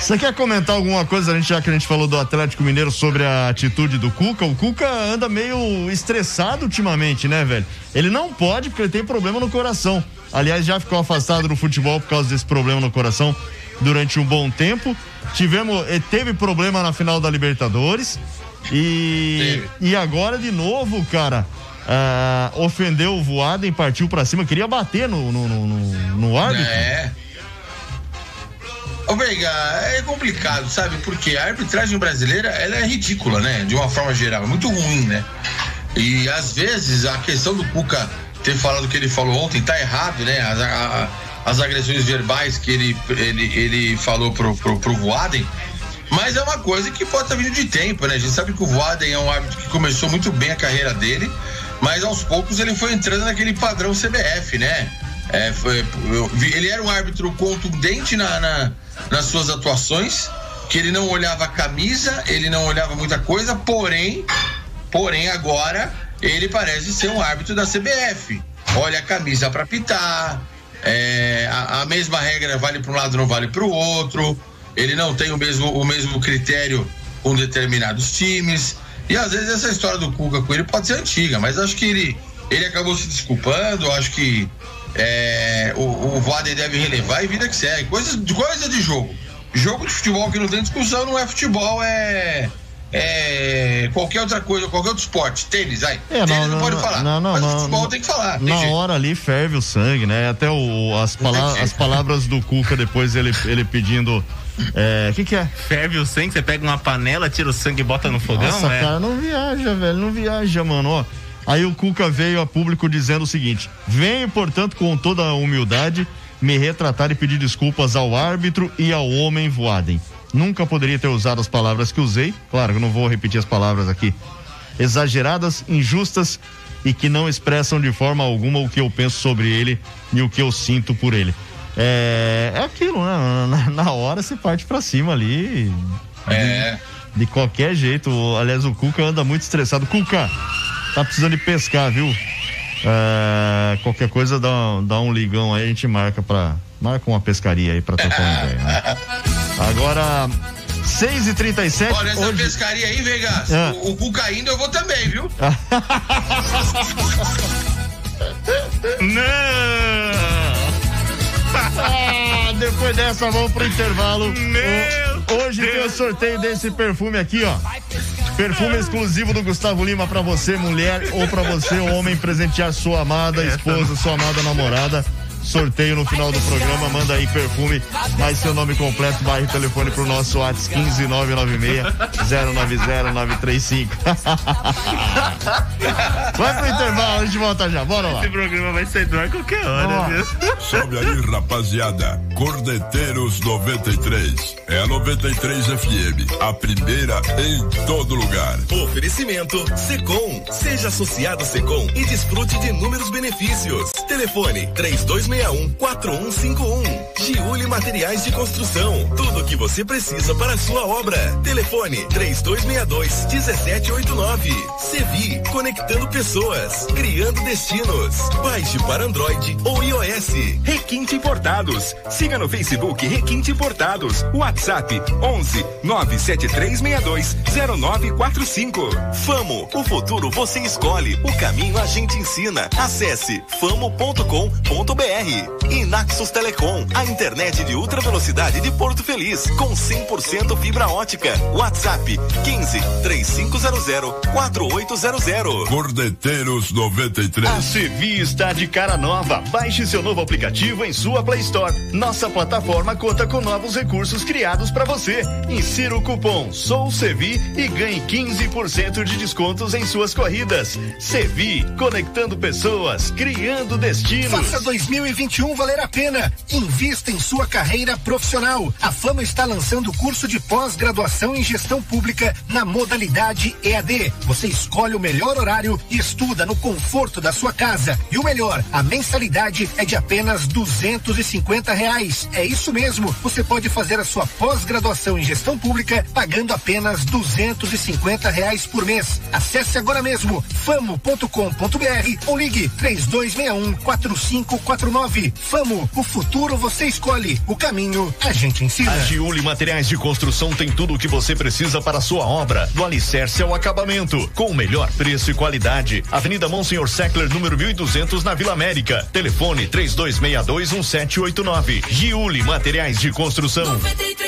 Você quer comentar alguma coisa, a gente, já que a gente falou do Atlético Mineiro sobre a atitude do Cuca? O Cuca anda meio estressado ultimamente, né, velho? Ele não pode porque ele tem problema no coração. Aliás, já ficou afastado do futebol por causa desse problema no coração durante um bom tempo. Tivemos, teve problema na final da Libertadores. E, e agora de novo, cara, uh, ofendeu o Voaden, partiu para cima, queria bater no, no, no, no árbitro. É. Ô, Veiga, é complicado, sabe? Porque a arbitragem brasileira, ela é ridícula, né? De uma forma geral, é muito ruim, né? E às vezes a questão do Cuca ter falado o que ele falou ontem tá errado, né? As, a, as agressões verbais que ele, ele, ele falou pro, pro, pro Voaden mas é uma coisa que pode estar vindo de tempo, né? A gente sabe que o Voaden é um árbitro que começou muito bem a carreira dele, mas aos poucos ele foi entrando naquele padrão CBF, né? É, foi, ele era um árbitro contundente na, na, nas suas atuações, que ele não olhava a camisa, ele não olhava muita coisa, porém, porém agora ele parece ser um árbitro da CBF. Olha a camisa para pitar, é, a, a mesma regra vale para um lado, não vale para o outro ele não tem o mesmo, o mesmo critério com determinados times. E às vezes essa história do Cuca com ele pode ser antiga, mas acho que ele, ele acabou se desculpando, acho que é, o, o Vaden deve relevar e vida que segue. Coisa, coisa de jogo. Jogo de futebol que não tem discussão não é futebol, é. É, qualquer outra coisa, qualquer outro esporte, tênis, aí. É, tênis não, não, pode falar. Não, não, mas não, futebol tem que falar. Na hora ali ferve o sangue, né? Até o, as, pala as palavras do Cuca depois ele, ele pedindo é, o que que é? Ferve o sangue, você pega uma panela, tira o sangue e bota no fogão, Nossa, é? cara, não viaja, velho, não viaja, mano, ó. Aí o Cuca veio a público dizendo o seguinte: venho, portanto, com toda a humildade, me retratar e pedir desculpas ao árbitro e ao homem Voaden. Nunca poderia ter usado as palavras que usei, claro que não vou repetir as palavras aqui. Exageradas, injustas e que não expressam de forma alguma o que eu penso sobre ele e o que eu sinto por ele. É, é aquilo, né? Na, na hora você parte pra cima ali. É. De, de, qualquer jeito. Aliás, o Cuca anda muito estressado. Cuca, tá precisando de pescar, viu? É, qualquer coisa dá, dá um ligão aí, a gente marca pra. Marca uma pescaria aí pra trocar uma ideia. Né? Agora, 6 e 37 Olha, essa hoje... pescaria aí, Vegas, é. o, o Cuca indo eu vou também, viu? Não! ah, depois dessa, vamos pro intervalo. Meu Hoje tem o sorteio desse perfume aqui, ó. Perfume exclusivo do Gustavo Lima pra você, mulher, ou pra você, homem, presentear sua amada esposa, sua amada namorada. Sorteio no final do programa, manda aí perfume, mais seu nome completo, barra e telefone pro nosso WhatsApp 15996 Vai pro intervalo, a gente volta já, bora lá. Esse programa vai ser do ar qualquer hora, viu? Sobe aí, rapaziada. Cordeteiros 93. É a 93 FM. A primeira em todo lugar. Oferecimento Secom. Seja associado Secom e desfrute de inúmeros benefícios. Telefone 3261 4151. Giuli Materiais de Construção. Tudo o que você precisa para a sua obra. Telefone 3262 1789. Sevi, conectando pessoas, criando destinos. Baixe para Android ou iOS. Requinte Importados. Siga no Facebook Requinte Importados. WhatsApp 11 97362 0945. Famo, o futuro você escolhe, o caminho a gente ensina. Acesse famo.com.br. E Naxos Telecom, a internet de ultra velocidade de Porto Feliz, com 100% fibra ótica. WhatsApp 15 3500 4800. Cordeteiros 93. A Sevi está de cara nova. Baixe seu novo aplicativo em sua Play Store. Nossa plataforma conta com novos recursos criados para você. Insira o cupom SOUSEVI e ganhe 15% de descontos em suas corridas. Sevi, conectando pessoas, criando destinos. Faça 2021 valer a pena. Invista em sua carreira profissional. A Fama está lançando o curso de pós-graduação em gestão pública na modalidade EAD. Você escolhe o melhor horário e estuda no conforto da sua casa. E o melhor, a mensalidade é de apenas duzentos e reais. É isso mesmo. Você pode fazer a sua pós-graduação em gestão pública pagando apenas duzentos e reais por mês. Acesse agora mesmo famo.com.br ou ligue três dois um quatro cinco quatro nove. Famo, o futuro você escolhe. O caminho a gente ensina. A Giuli Materiais de Construção tem tudo o que você precisa para a sua obra, do alicerce ao acabamento, com o melhor preço e qualidade. Avenida Monsenhor Seckler, número 1200, na Vila América. Telefone 32621789. Giuli Materiais de Construção. 93 FM.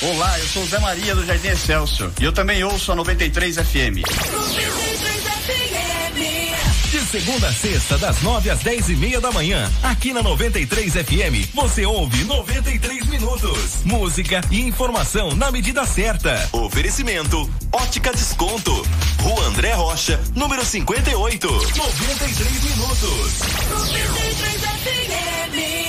Olá, eu sou Zé Maria do Jardim Excelsior e eu também ouço a 93 FM. De segunda a sexta, das nove às dez e meia da manhã, aqui na 93 FM, você ouve 93 minutos. Música e informação na medida certa. Oferecimento: Ótica Desconto. Rua André Rocha, número 58. 93 minutos.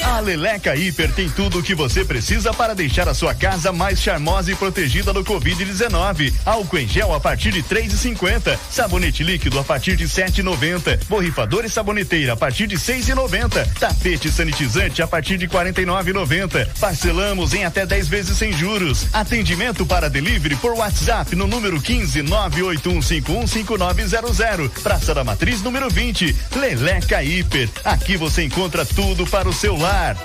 A Leleca Hiper tem tudo o que você precisa para deixar a sua casa mais charmosa e protegida do Covid-19. Álcool em gel a partir de três e cinquenta, sabonete líquido a partir de sete e noventa, borrifador e saboneteira a partir de seis e noventa, tapete sanitizante a partir de quarenta e nove e noventa. Parcelamos em até 10 vezes sem juros. Atendimento para delivery por WhatsApp no número quinze nove oito um cinco um cinco nove zero zero. Praça da Matriz número 20. Leleca Hiper. Aqui você encontra tudo para o seu lar.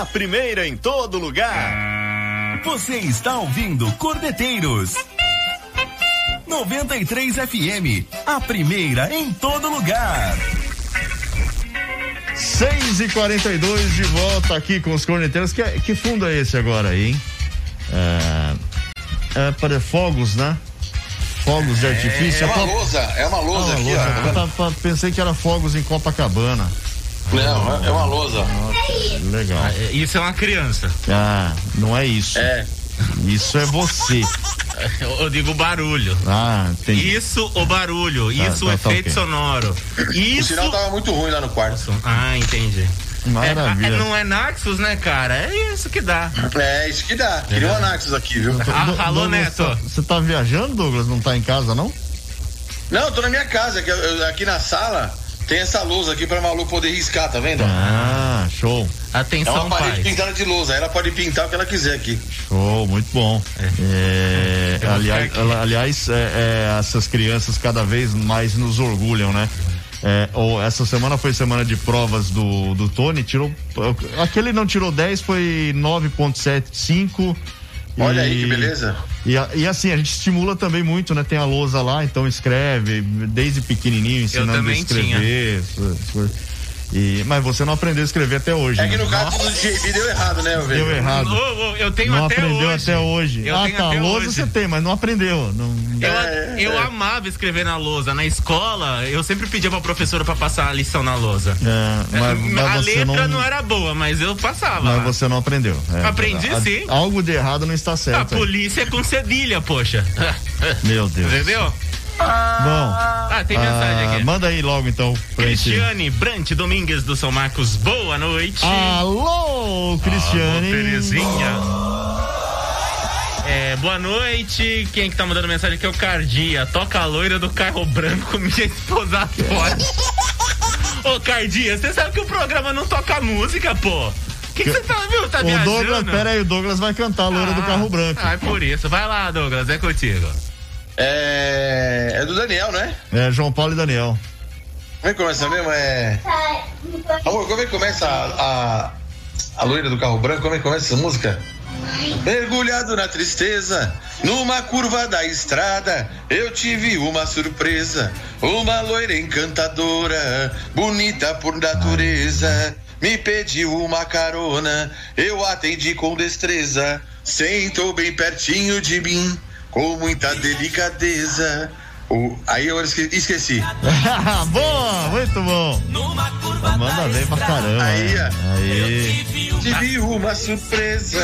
A primeira em todo lugar. Você está ouvindo Cordeteiros 93 FM, a primeira em todo lugar. 6 e 42 de volta aqui com os corneteiros. Que, que fundo é esse agora aí, hein? É, é para fogos, né? Fogos de artifício. É uma lousa, é uma lousa Ah, aqui, lousa. ó. Eu tava- pensei que era fogos em Copacabana. Não, é uma lousa. Legal. Isso é uma criança. Ah, não é isso. É. Isso é você. Eu digo barulho. Ah, entendi. Isso o barulho, Tá, isso o tá, tá efeito ok. sonoro. O Isso. sinal tava muito ruim lá no quarto. Ah, entendi. Maravilha. É, é, não é Naxos, né, cara? É isso que dá. É, isso que dá. Queria um Anaxos aqui, viu? Ah, alô, Douglas, Neto. tá- Você tá viajando, Douglas? Não tá em casa, não? Não, eu tô na minha casa, que eu- aqui na sala tem essa lousa aqui pra Malu poder riscar, tá vendo? Ah, show. É Atenção, uma parede pai. pintada de lousa, aí ela pode pintar o que ela quiser aqui. Show, muito bom. É, vou aliás, aqui. aliás é, é, essas crianças cada vez mais nos orgulham, né? É, ou essa semana foi semana de provas do, do Tony, tirou. Aquele não tirou 10, foi 9,75. Olha E- aí que beleza. E, e assim, a gente estimula também muito, né? Tem a lousa lá, então escreve, desde pequenininho, ensinando a também escrever. coisas. E, mas você não aprendeu a escrever até hoje. É que né? no caso do JB deu errado, né, velho? Deu errado. Ô, eu tenho não até aprendeu hoje. até hoje. Eu ah, tá. até lousa hoje. você tem, mas não aprendeu. Não... Eu, É, eu é. amava escrever na lousa. Na escola, eu sempre pedia pra professora pra passar a lição na lousa. É, mas, mas a você letra não, não... era boa, mas eu passava. Mas você não aprendeu. É, Aprendi a- sim. Algo de errado não está A certo. aí. polícia é com cedilha, poxa. Meu Deus. Entendeu? Bom. Ah, tem mensagem ah, aqui. Manda aí logo então. Cristiane Brant Domingues do São Marcos, boa noite. Alô, Cristiane. Alô, Terezinha. É, boa noite. Quem que tá mandando mensagem aqui é o Cardia. Toca a loira do carro branco, minha esposa fora. Ô, Cardia, você sabe que o programa não toca música, pô. O que você tá, viu? Tá o viajando? Douglas, pera aí, o Douglas vai cantar a loira do Ah, carro branco. Ah, é por isso. Vai lá, Douglas, é contigo. É. É do Daniel, né? É, João Paulo e Daniel. Como é que começa mesmo? É. Amor, como é que começa a, a, a loira do carro branco? Como é que começa essa música? Mergulhado na tristeza, numa curva da estrada, eu tive uma surpresa. Uma loira encantadora, bonita por natureza, me pediu uma carona, eu atendi com destreza. Sentou bem pertinho de mim, com muita delicadeza. O- aí eu esque- esqueci. Boa, muito bom. Manda bem pra caramba. Aí, né? ó. Aí. Tive uma surpresa.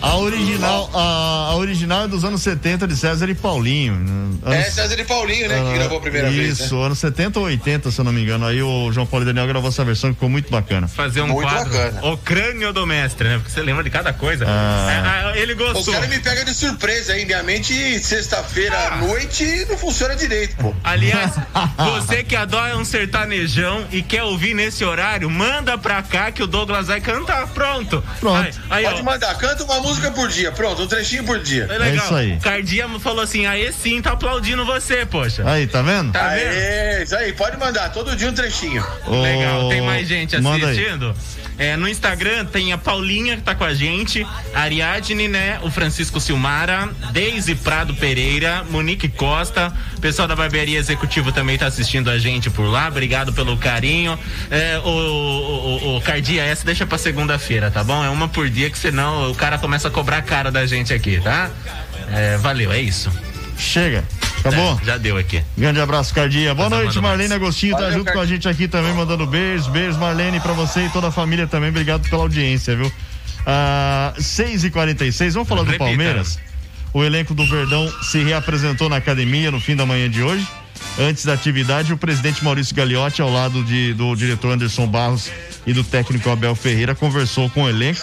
A original, a, a original é dos anos 70 de César e Paulinho. né? Anos- É César e Paulinho, né? Que Ah, gravou a primeira vez. Isso, Né? anos 70 ou 80, se eu não me engano. Aí o João Paulo e Daniel gravou essa versão que ficou muito bacana. Fazer um Muito quadro. bacana. O crânio do mestre, né? Porque você lembra de cada coisa. Ah. É, ah, ele Os gostou. caras me pegam de surpresa aí. Minha mente, sexta-feira à noite, não funciona direito, pô. Aliás, você que adora um sertanejão e quer ouvir nesse horário, manda pra cá que o Douglas vai cantar. Pronto. Pronto. Aí, aí, Pode ó. mandar, canta uma música por dia. Pronto, um trechinho por dia. É legal. isso aí. Cardia falou assim: aí sim, tá aplaudindo você, poxa. Aí, tá vendo? Tá vendo? Aê, isso aí, pode mandar, todo dia um trechinho. Legal, tem mais gente manda aí. assistindo. É, no Instagram tem a Paulinha que tá com a gente, a Ariadne, né? O Francisco Silmara, Deise Prado Pereira, Monique Costa, pessoal da Barbearia Executivo também tá assistindo a gente por lá. Obrigado pelo carinho. É, o, o, o, o Cardia, essa deixa pra segunda-feira, tá bom? É uma por dia que senão o cara começa a cobrar caro da gente aqui, tá? É, valeu, é isso. Chega. Acabou? É, já deu aqui. Grande abraço, Cardia. Boa Mas noite, Marlene mais. Agostinho. Tá Valeu, junto com a gente aqui também, mandando beijos. Beijos, Marlene, pra você e toda a família também. Obrigado pela audiência, viu? Ah, 6 e 46 vamos falar do Repita. Palmeiras? O elenco do Verdão se reapresentou na academia no fim da manhã de hoje. Antes da atividade, o presidente Maurício Gagliotti, ao lado de- do diretor Anderson Barros e do técnico Abel Ferreira, conversou com o elenco.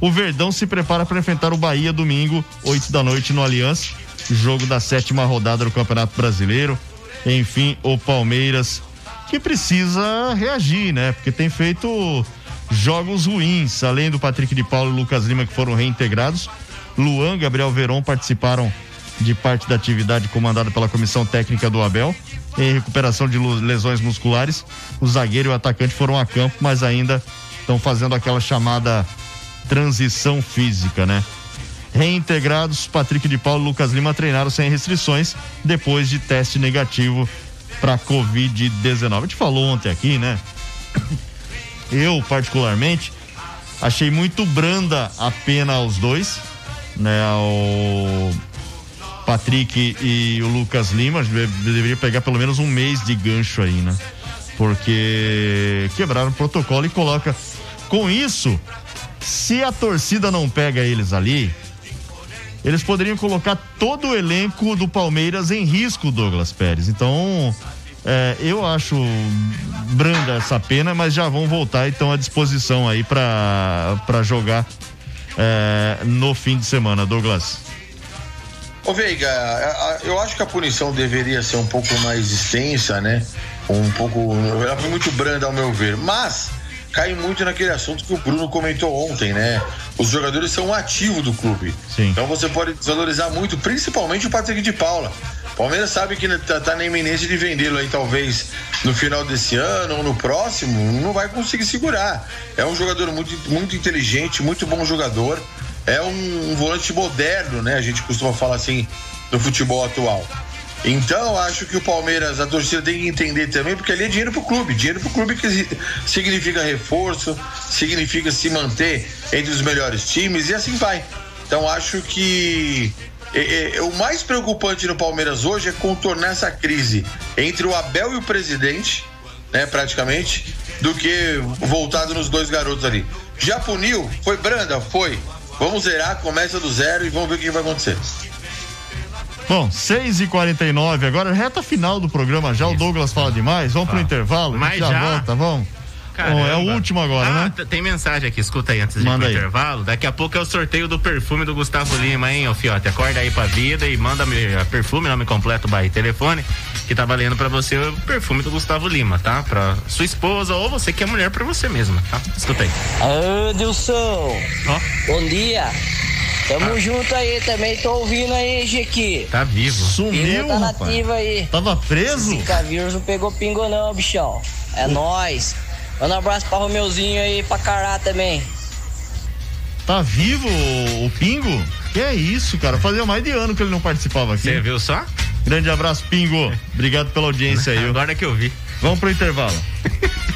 O Verdão se prepara para enfrentar o Bahia domingo, 8 da noite, no Aliança, jogo da sétima rodada do Campeonato Brasileiro. Enfim, o Palmeiras que precisa reagir, né? Porque tem feito jogos ruins, além do Patrick de Paulo e Lucas Lima que foram reintegrados. Luan, Gabriel Veron participaram de parte da atividade comandada pela comissão técnica do Abel. Em recuperação de lesões musculares, o zagueiro e o atacante foram a campo, mas ainda estão fazendo aquela chamada transição física, né? Reintegrados, Patrick de Paulo e Lucas Lima treinaram sem restrições depois de teste negativo para Covid-19. A gente falou ontem aqui, né? Eu, particularmente, achei muito branda a pena aos dois, né? O Patrick e o Lucas Lima, deve- deveria pegar pelo menos um mês de gancho aí, né? porque quebraram o protocolo e coloca. Com isso, se a torcida não pega eles ali, eles poderiam colocar todo o elenco do Palmeiras em risco, Douglas Pérez. Então, é, eu acho branda essa pena, mas já vão voltar então à disposição aí para jogar é, no fim de semana, Douglas. Ô Veiga, eu acho que a punição deveria ser um pouco mais extensa, né? Um pouco. Ela foi muito branda ao meu ver. Mas cai muito naquele assunto que o Bruno comentou ontem, né? Os jogadores são um ativo do clube. Sim. Então você pode desvalorizar muito, principalmente o Patrick de Paula. Palmeiras sabe que tá, tá na iminência de vendê-lo aí, talvez no final desse ano ou no próximo, não vai conseguir segurar. É um jogador muito, muito inteligente, muito bom jogador. É um, um volante moderno, né? A gente costuma falar assim no futebol atual. Então, acho que o Palmeiras, a torcida tem que entender também, porque ali é dinheiro pro clube. Dinheiro pro clube que si- significa reforço, significa se manter entre os melhores times e assim vai. Então, acho que é, é, o mais preocupante no Palmeiras hoje é contornar essa crise entre o Abel e o presidente, né, praticamente, do que voltado nos dois garotos ali. Já puniu? Foi branda? Foi. Vamos zerar, começa do zero e vamos ver o que vai acontecer. Bom, 6 e 49 agora reta final do programa já. O Douglas fala demais. Vamos pro intervalo? Mas a gente já, já? volta, vamos? Bom, é o último agora, Ah, né? Tem mensagem aqui, escuta aí antes de ir Manda pro aí. intervalo. Daqui a pouco é o sorteio do perfume do Gustavo Lima, hein, ô Fiote? Acorda aí pra vida e manda me- a perfume, nome completo, barra e telefone, que tá valendo pra você o perfume do Gustavo Lima, tá? Pra sua esposa ou você que é mulher pra você mesma, tá? Escuta aí. Ô, Dilson. Bom dia. Tamo junto aí também, tô ouvindo aí, Jequi. Tá vivo. Sumiu, tá nativa aí. Tava preso? Zika vírus não pegou pingo não, bichão. É nóis. Manda um abraço pra Romeuzinho aí, pra Cará também. Tá vivo o, o Pingo? Que é isso, cara? Fazia mais de ano que ele não participava aqui. Você viu só? Grande abraço, Pingo. Obrigado pela audiência aí. Agora que eu vi. Vamos pro intervalo.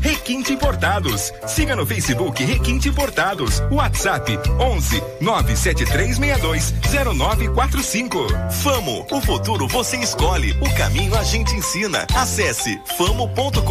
Requinte Importados. Siga no Facebook Requinte Importados. WhatsApp 11 97362 0945. Famo, o futuro você escolhe, o caminho a gente ensina. Acesse famo.com.br.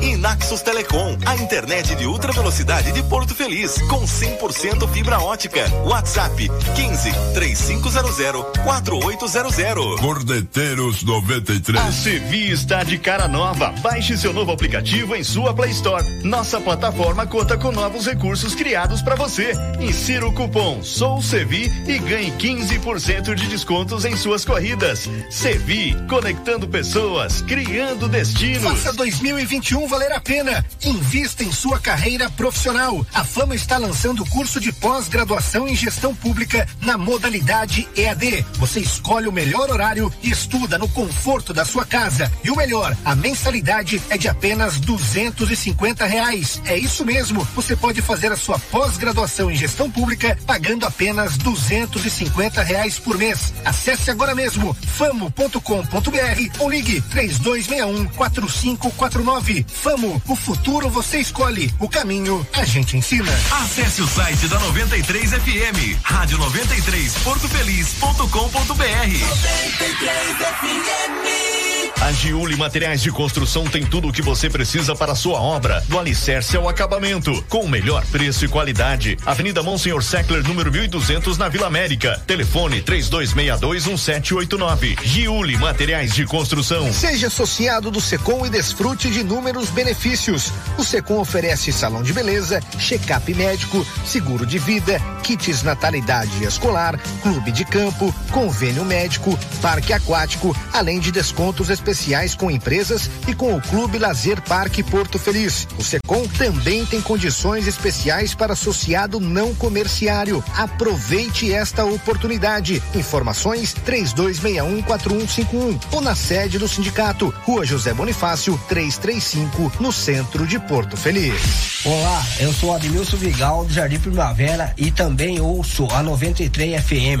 E Naxos Telecom, a internet de ultra velocidade de Porto Feliz, com 100% fibra ótica. WhatsApp 15 3500 4800. Cordeteiros 93. A Sevi está de cara nova. Baixe seu novo aplicativo em sua Play Store. Nossa plataforma conta com novos recursos criados para você. Insira o cupom Sou Sevi e ganhe 15% de descontos em suas corridas. Sevi, conectando pessoas, criando destinos. Faça 2021 valer a pena. Invista em sua carreira profissional. A Fama está lançando o curso de pós-graduação em gestão pública na modalidade EAD. Você escolhe o melhor horário e estuda no conforto da sua casa. E o melhor, a mensalidade é de apenas duzentos e cinquenta reais. É isso mesmo. Você pode fazer a sua pós-graduação em gestão pública pagando apenas duzentos e cinquenta reais por mês. Acesse agora mesmo famo.com.br ou ligue três dois um quatro cinco quatro nove. Famo, o futuro você escolhe, o caminho a gente ensina. Acesse o site da 93 FM, rádio 93 A Giuli Materiais de Construção tem tudo o que você precisa para a sua obra, do alicerce ao acabamento, com o melhor preço e qualidade. Avenida Monsenhor Seckler, número 1200, na Vila América. Telefone 32621789. Giuli Materiais de Construção. Seja associado do Secom e desfrute de inúmeros benefícios. O Secom oferece salão de beleza, check-up médico, seguro de vida, kits natalidade escolar, clube de campo, convênio médico, parque aquático, além de descontos especiais com empresas e com o Clube Lazer Parque Porto Feliz. O Secom também tem condições especiais para associado não comerciário. Aproveite esta oportunidade. Informações 32614151 ou na sede do sindicato, Rua José Bonifácio, 335, no centro de Porto Feliz. Olá, eu sou Admilson Vigal do Jardim Primavera e também ouço a 93 FM.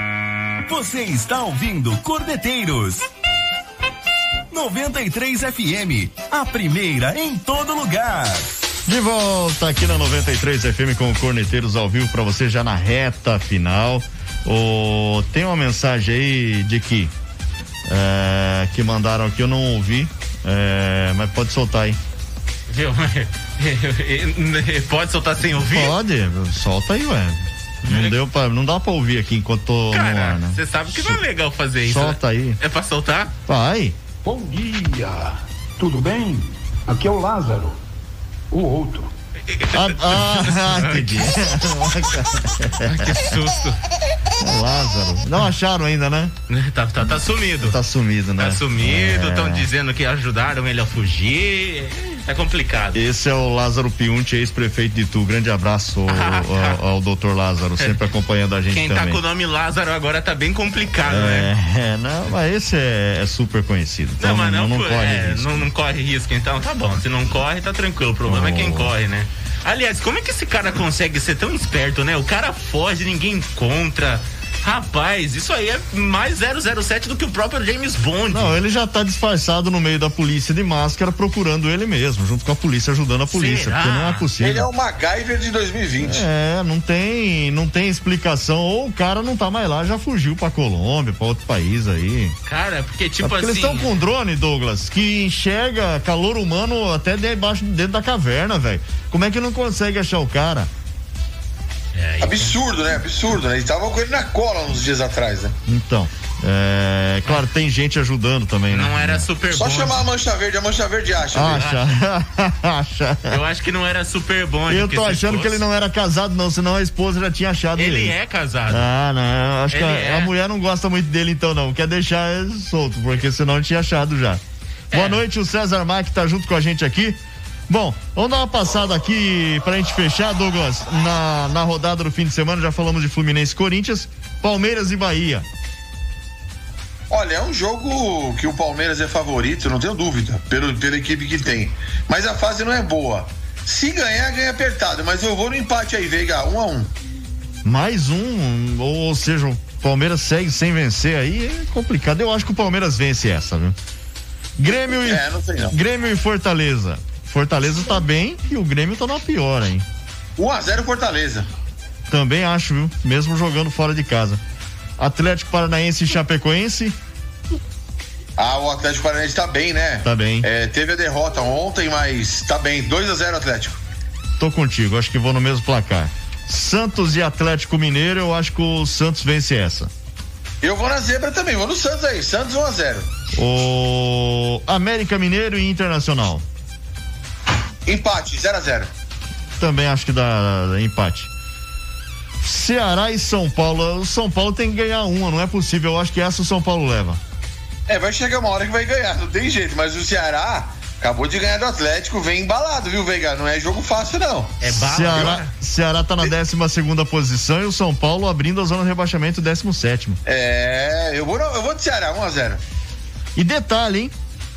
Você está ouvindo Cordeteiros. 93 FM, a primeira em todo lugar. De volta aqui na 93 FM com o Corneteiros ao vivo para você já na reta final. O, tem uma mensagem aí de que é, que mandaram aqui, eu não ouvi, é, mas pode soltar aí. Viu? Pode soltar sem ouvir? Pode, solta aí, ué. Não deu pra, não dá pra ouvir aqui enquanto tô Cara, no ar, né? Você sabe que não é legal fazer isso. Solta né? aí. É pra soltar? Vai. Bom dia, tudo bem? Aqui é o Lázaro, o outro. Ah, ah, entendi. que susto. Lázaro. Não acharam ainda, né? Tá, tá, tá sumido. Tá sumido, né? Tá sumido, É. estão dizendo que ajudaram ele a fugir. É complicado. Esse é o Lázaro Piunti, ex-prefeito de Tu. Grande abraço ao, ao, ao doutor Lázaro, sempre acompanhando a gente Quem tá também. com o nome Lázaro agora tá bem complicado, né? É, é, não, mas esse é, é super conhecido. Então Não, mas não, não, pô, corre é, risco. não, não corre risco, então tá bom. Se não corre, tá tranquilo. O problema é quem corre, né? Aliás, como é que esse cara consegue ser tão esperto, né? O cara foge, ninguém encontra. Rapaz, isso aí é mais 007 do que o próprio James Bond. Não, ele já tá disfarçado no meio da polícia de máscara procurando ele mesmo, junto com a polícia, ajudando a polícia, Será? porque não é possível. Ele é o MacGyver de 2020. É, não tem, não tem explicação. Ou o cara não tá mais lá, já fugiu pra Colômbia, pra outro país aí. Cara, porque É tipo porque eles assim. estão com um drone, Douglas, que enxerga calor humano até debaixo, dentro da caverna, velho. Como é que não consegue achar o cara? Absurdo, né? Absurdo, né? Eles estavam com ele na cola uns dias atrás, né? Então, é, claro, tem gente ajudando também, né? Não era super Só bom. chamar a Mancha Verde, a Mancha Verde acha. viu? Acha. acha. Eu acho que não era super bom. Eu porque tô achando que ele não era casado, não, senão a esposa já tinha achado ele. Ele é casado. Ah, não. Acho que Ele a, é. a mulher não gosta muito dele, então, não. Quer deixar ele solto, porque senão tinha achado já. É. Boa noite, o César Mac tá junto com a gente aqui. Bom, vamos dar uma passada aqui pra gente fechar, Douglas. Na, na rodada do fim de semana, já falamos de Fluminense Corinthians, Palmeiras e Bahia. Olha, é um jogo que o Palmeiras é favorito, não tenho dúvida, pelo, pela equipe que tem. Mas a fase não é boa. Se ganhar, ganha apertado. Mas eu vou no empate aí, Veiga, um a um. Mais um, ou, ou seja, o Palmeiras segue sem vencer aí, é complicado. Eu acho que o Palmeiras vence essa, viu? Grêmio e, É, não sei não. Grêmio e Fortaleza. Fortaleza tá bem e o Grêmio tá na pior, hein? 1 a 0 Fortaleza. Também acho, viu? Mesmo jogando fora de casa. Atlético Paranaense e Chapecoense. Ah, o Atlético Paranaense tá bem, né? Tá bem. É, teve a derrota ontem, mas tá bem. 2 a 0 Atlético. Tô contigo, acho que vou no mesmo placar. Santos e Atlético Mineiro, eu acho que o Santos vence essa. Eu vou na zebra também, vou no Santos aí. Santos 1 a 0 O América Mineiro e Internacional. Empate, 0 a 0 Também acho que dá empate. Ceará e São Paulo. O São Paulo tem que ganhar uma, não é possível. Eu acho que essa o São Paulo leva. É, vai chegar uma hora que vai ganhar, não tem jeito. Mas o Ceará acabou de ganhar do Atlético, vem embalado, viu, Veiga? Não é jogo fácil, não. É Ceará, Ceará tá na 12 segunda posição e o São Paulo abrindo a zona de rebaixamento 17 É, eu vou, eu vou de Ceará, 1 a 0 E detalhe, hein?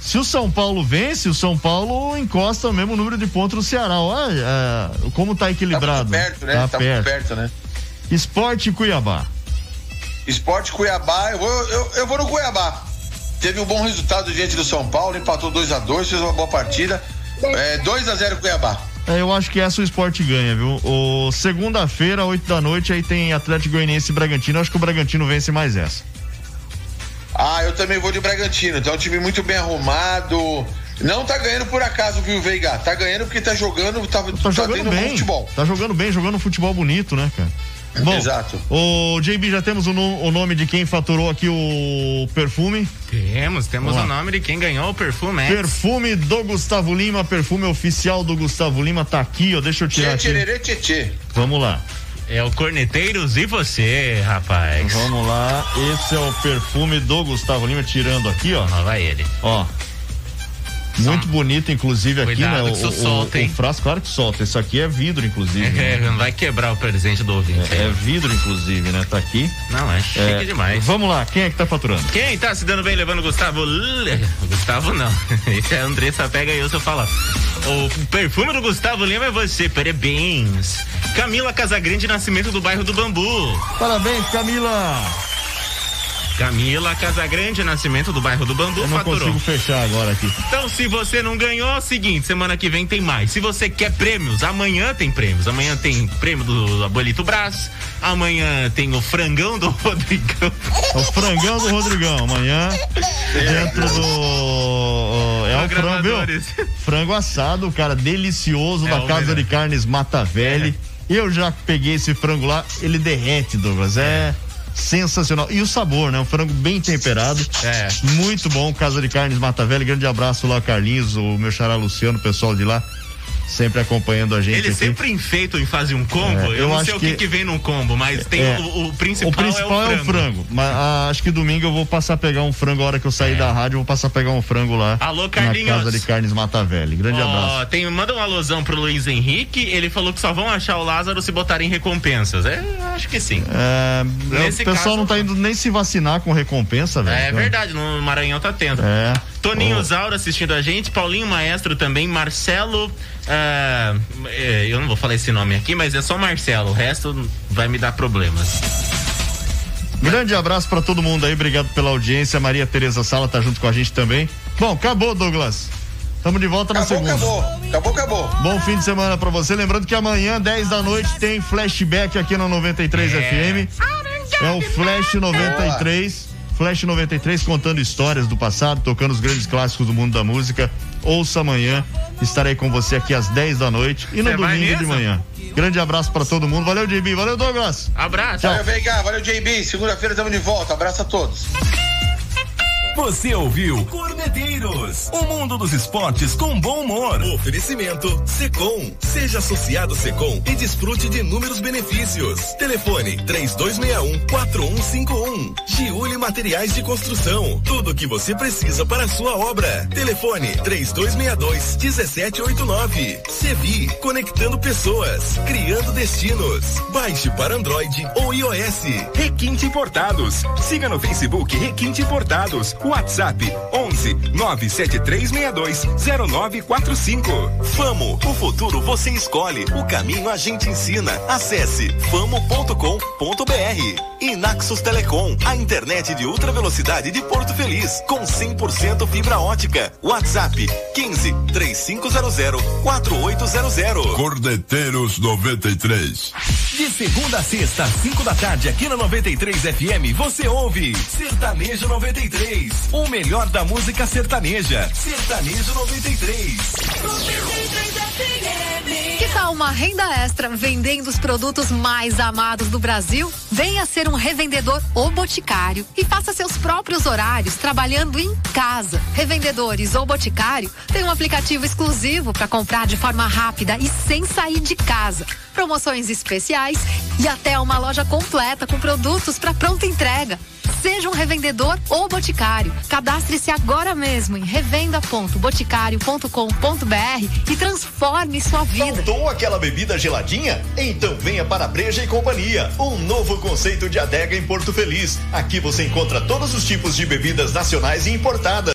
Se o São Paulo vence, o São Paulo encosta o mesmo número de pontos no Ceará. Olha é, como tá equilibrado. Tá muito perto, né? Tá, Tá perto. muito perto, né? Esporte Cuiabá. Esporte Cuiabá, eu vou, eu, eu vou no Cuiabá. Teve um bom resultado diante do São Paulo, empatou 2 a 2 fez uma boa partida. É, 2 a 0 Cuiabá. É, eu acho que essa o esporte ganha, viu? O segunda-feira, 8 da noite, aí tem Atlético Goianiense e Bragantino. Eu acho que o Bragantino vence mais essa. Ah, eu também vou de Bragantino. Então, é um time muito bem arrumado. Não tá ganhando por acaso, viu, Veiga? Tá ganhando porque tá jogando, tá, Tá tá jogando tendo bom bem. futebol. Tá jogando bem, jogando futebol bonito, né, cara? Bom, Exato. O JB, já temos o, no- o nome de quem faturou aqui o perfume? Temos, temos Vamos o lá. nome de quem ganhou o perfume. X. Perfume do Gustavo Lima, perfume oficial do Gustavo Lima, tá aqui, ó. Deixa eu tirar Tchê, aqui. tchê, tchê. Vamos lá. É o Corneteiros e você, rapaz. Vamos lá. Esse é o perfume do Gustavo Lima, tirando aqui, ó. Lá vai ele. Ó. Muito bonito, inclusive, aqui, Cuidado né? que isso solta, hein? o frasco, claro que solta. Isso aqui é vidro, inclusive. É, né? não vai quebrar o presente do ouvinte. É, é vidro, inclusive, né? Tá aqui. Não, é chique É, demais. Vamos lá, quem é que tá faturando? Quem tá se dando bem levando o Gustavo? Gustavo não. Esse é a Andressa Pega eu se eu falar. O perfume do Gustavo Lima é você, parabéns. Camila Casagrande, nascimento do bairro do Bambu. Parabéns, Camila. Camila Casagrande, nascimento do bairro do Bambu, Eu não faturou. consigo fechar agora aqui. Então, se você não ganhou, é o seguinte, semana que vem tem mais. Se você quer prêmios, amanhã tem prêmios. Amanhã tem prêmio do Abuelito Brás. Amanhã tem o frangão do Rodrigão. É o frangão do Rodrigão. Amanhã, dentro do. É o frango. Frango assado, cara, delicioso, É da Casa melhor. de Carnes Mata Velha. Eu já peguei esse frango lá, ele derrete, Douglas. É. Sensacional. E o sabor, né? Um frango bem temperado. É. Muito bom. Casa de Carnes Mata Velha. Grande abraço lá, Carlinhos, o meu xará Luciano, o pessoal de lá. Sempre acompanhando a gente. Ele aqui. sempre enfeita em fase um combo. É, eu, eu não acho sei o que, que- vem num combo, mas tem É. o, o principal, O principal é o frango. Mas ah, acho que domingo eu vou passar a pegar um frango. A hora que eu sair da rádio, eu vou passar a pegar um frango lá. É. Alô, Na Carlinhos. Casa de Carnes Mata Velha. Grande Ó, abraço. tem, manda um alôzão pro Luiz Henrique. Ele falou que só vão achar o Lázaro se botarem recompensas. É, acho que sim. É, o pessoal caso- não tá indo nem se vacinar com recompensa, velho. É verdade, no Maranhão tá tendo. É. Toninho Ô, Zaura assistindo a gente, Paulinho Maestro também, Marcelo. Ah, é, eu não vou falar esse nome aqui, mas é só Marcelo. O resto vai me dar problemas. Grande abraço pra todo mundo aí, obrigado pela audiência. Maria Tereza Sala tá junto com a gente também. Bom, acabou, Douglas. Tamo de volta na Acabou, segunda. acabou. Acabou, acabou. Bom fim de semana pra você. Lembrando que amanhã, 10 da noite, tem flashback aqui no 93 FM. É o Flash 93. Flash 93 contando histórias do passado, tocando os grandes clássicos do mundo da música. Ouça amanhã. Estarei com você aqui às 10 da noite e no Cê domingo de manhã. Grande abraço pra todo mundo. Valeu, JB. Valeu, Douglas. Abraço. Tchau. Valeu, Veiga. Valeu, JB. Segunda-feira estamos de volta. Abraço a todos. Você ouviu Corneteiros, o mundo dos esportes com bom humor. Oferecimento Secom. Seja associado Secom e desfrute de inúmeros benefícios. Telefone 3261-4151. Giuli Materiais de Construção. Tudo o que você precisa para a sua obra. Telefone 3262-1789. Sevi, conectando pessoas, criando destinos. Baixe para Android ou iOS. Requinte Importados. Siga no Facebook Requinte Importados. WhatsApp 11 97362 0945. Famo, o futuro você escolhe, o caminho a gente ensina. Acesse famo.com.br. E Naxos Telecom, a internet de ultra velocidade de Porto Feliz, com 100% fibra ótica. WhatsApp 15 3500 4800. Cordeteiros 93. De segunda a sexta, às 5 da tarde, aqui na 93 FM, você ouve Sertanejo 93. O melhor da música sertaneja. Sertanejo 93. Que tal uma renda extra vendendo os produtos mais amados do Brasil? Venha ser um revendedor ou boticário e faça seus próprios horários trabalhando em casa. Revendedores ou boticário tem um aplicativo exclusivo para comprar de forma rápida e sem sair de casa. Promoções especiais e até uma loja completa com produtos para pronta entrega. Seja um revendedor ou boticário. Cadastre-se agora mesmo em revenda.boticário.com.br e transforme sua vida. Faltou aquela bebida geladinha? Então venha para Breja e Companhia, um novo conceito de adega em Porto Feliz. Aqui você encontra todos os tipos de bebidas nacionais e importadas.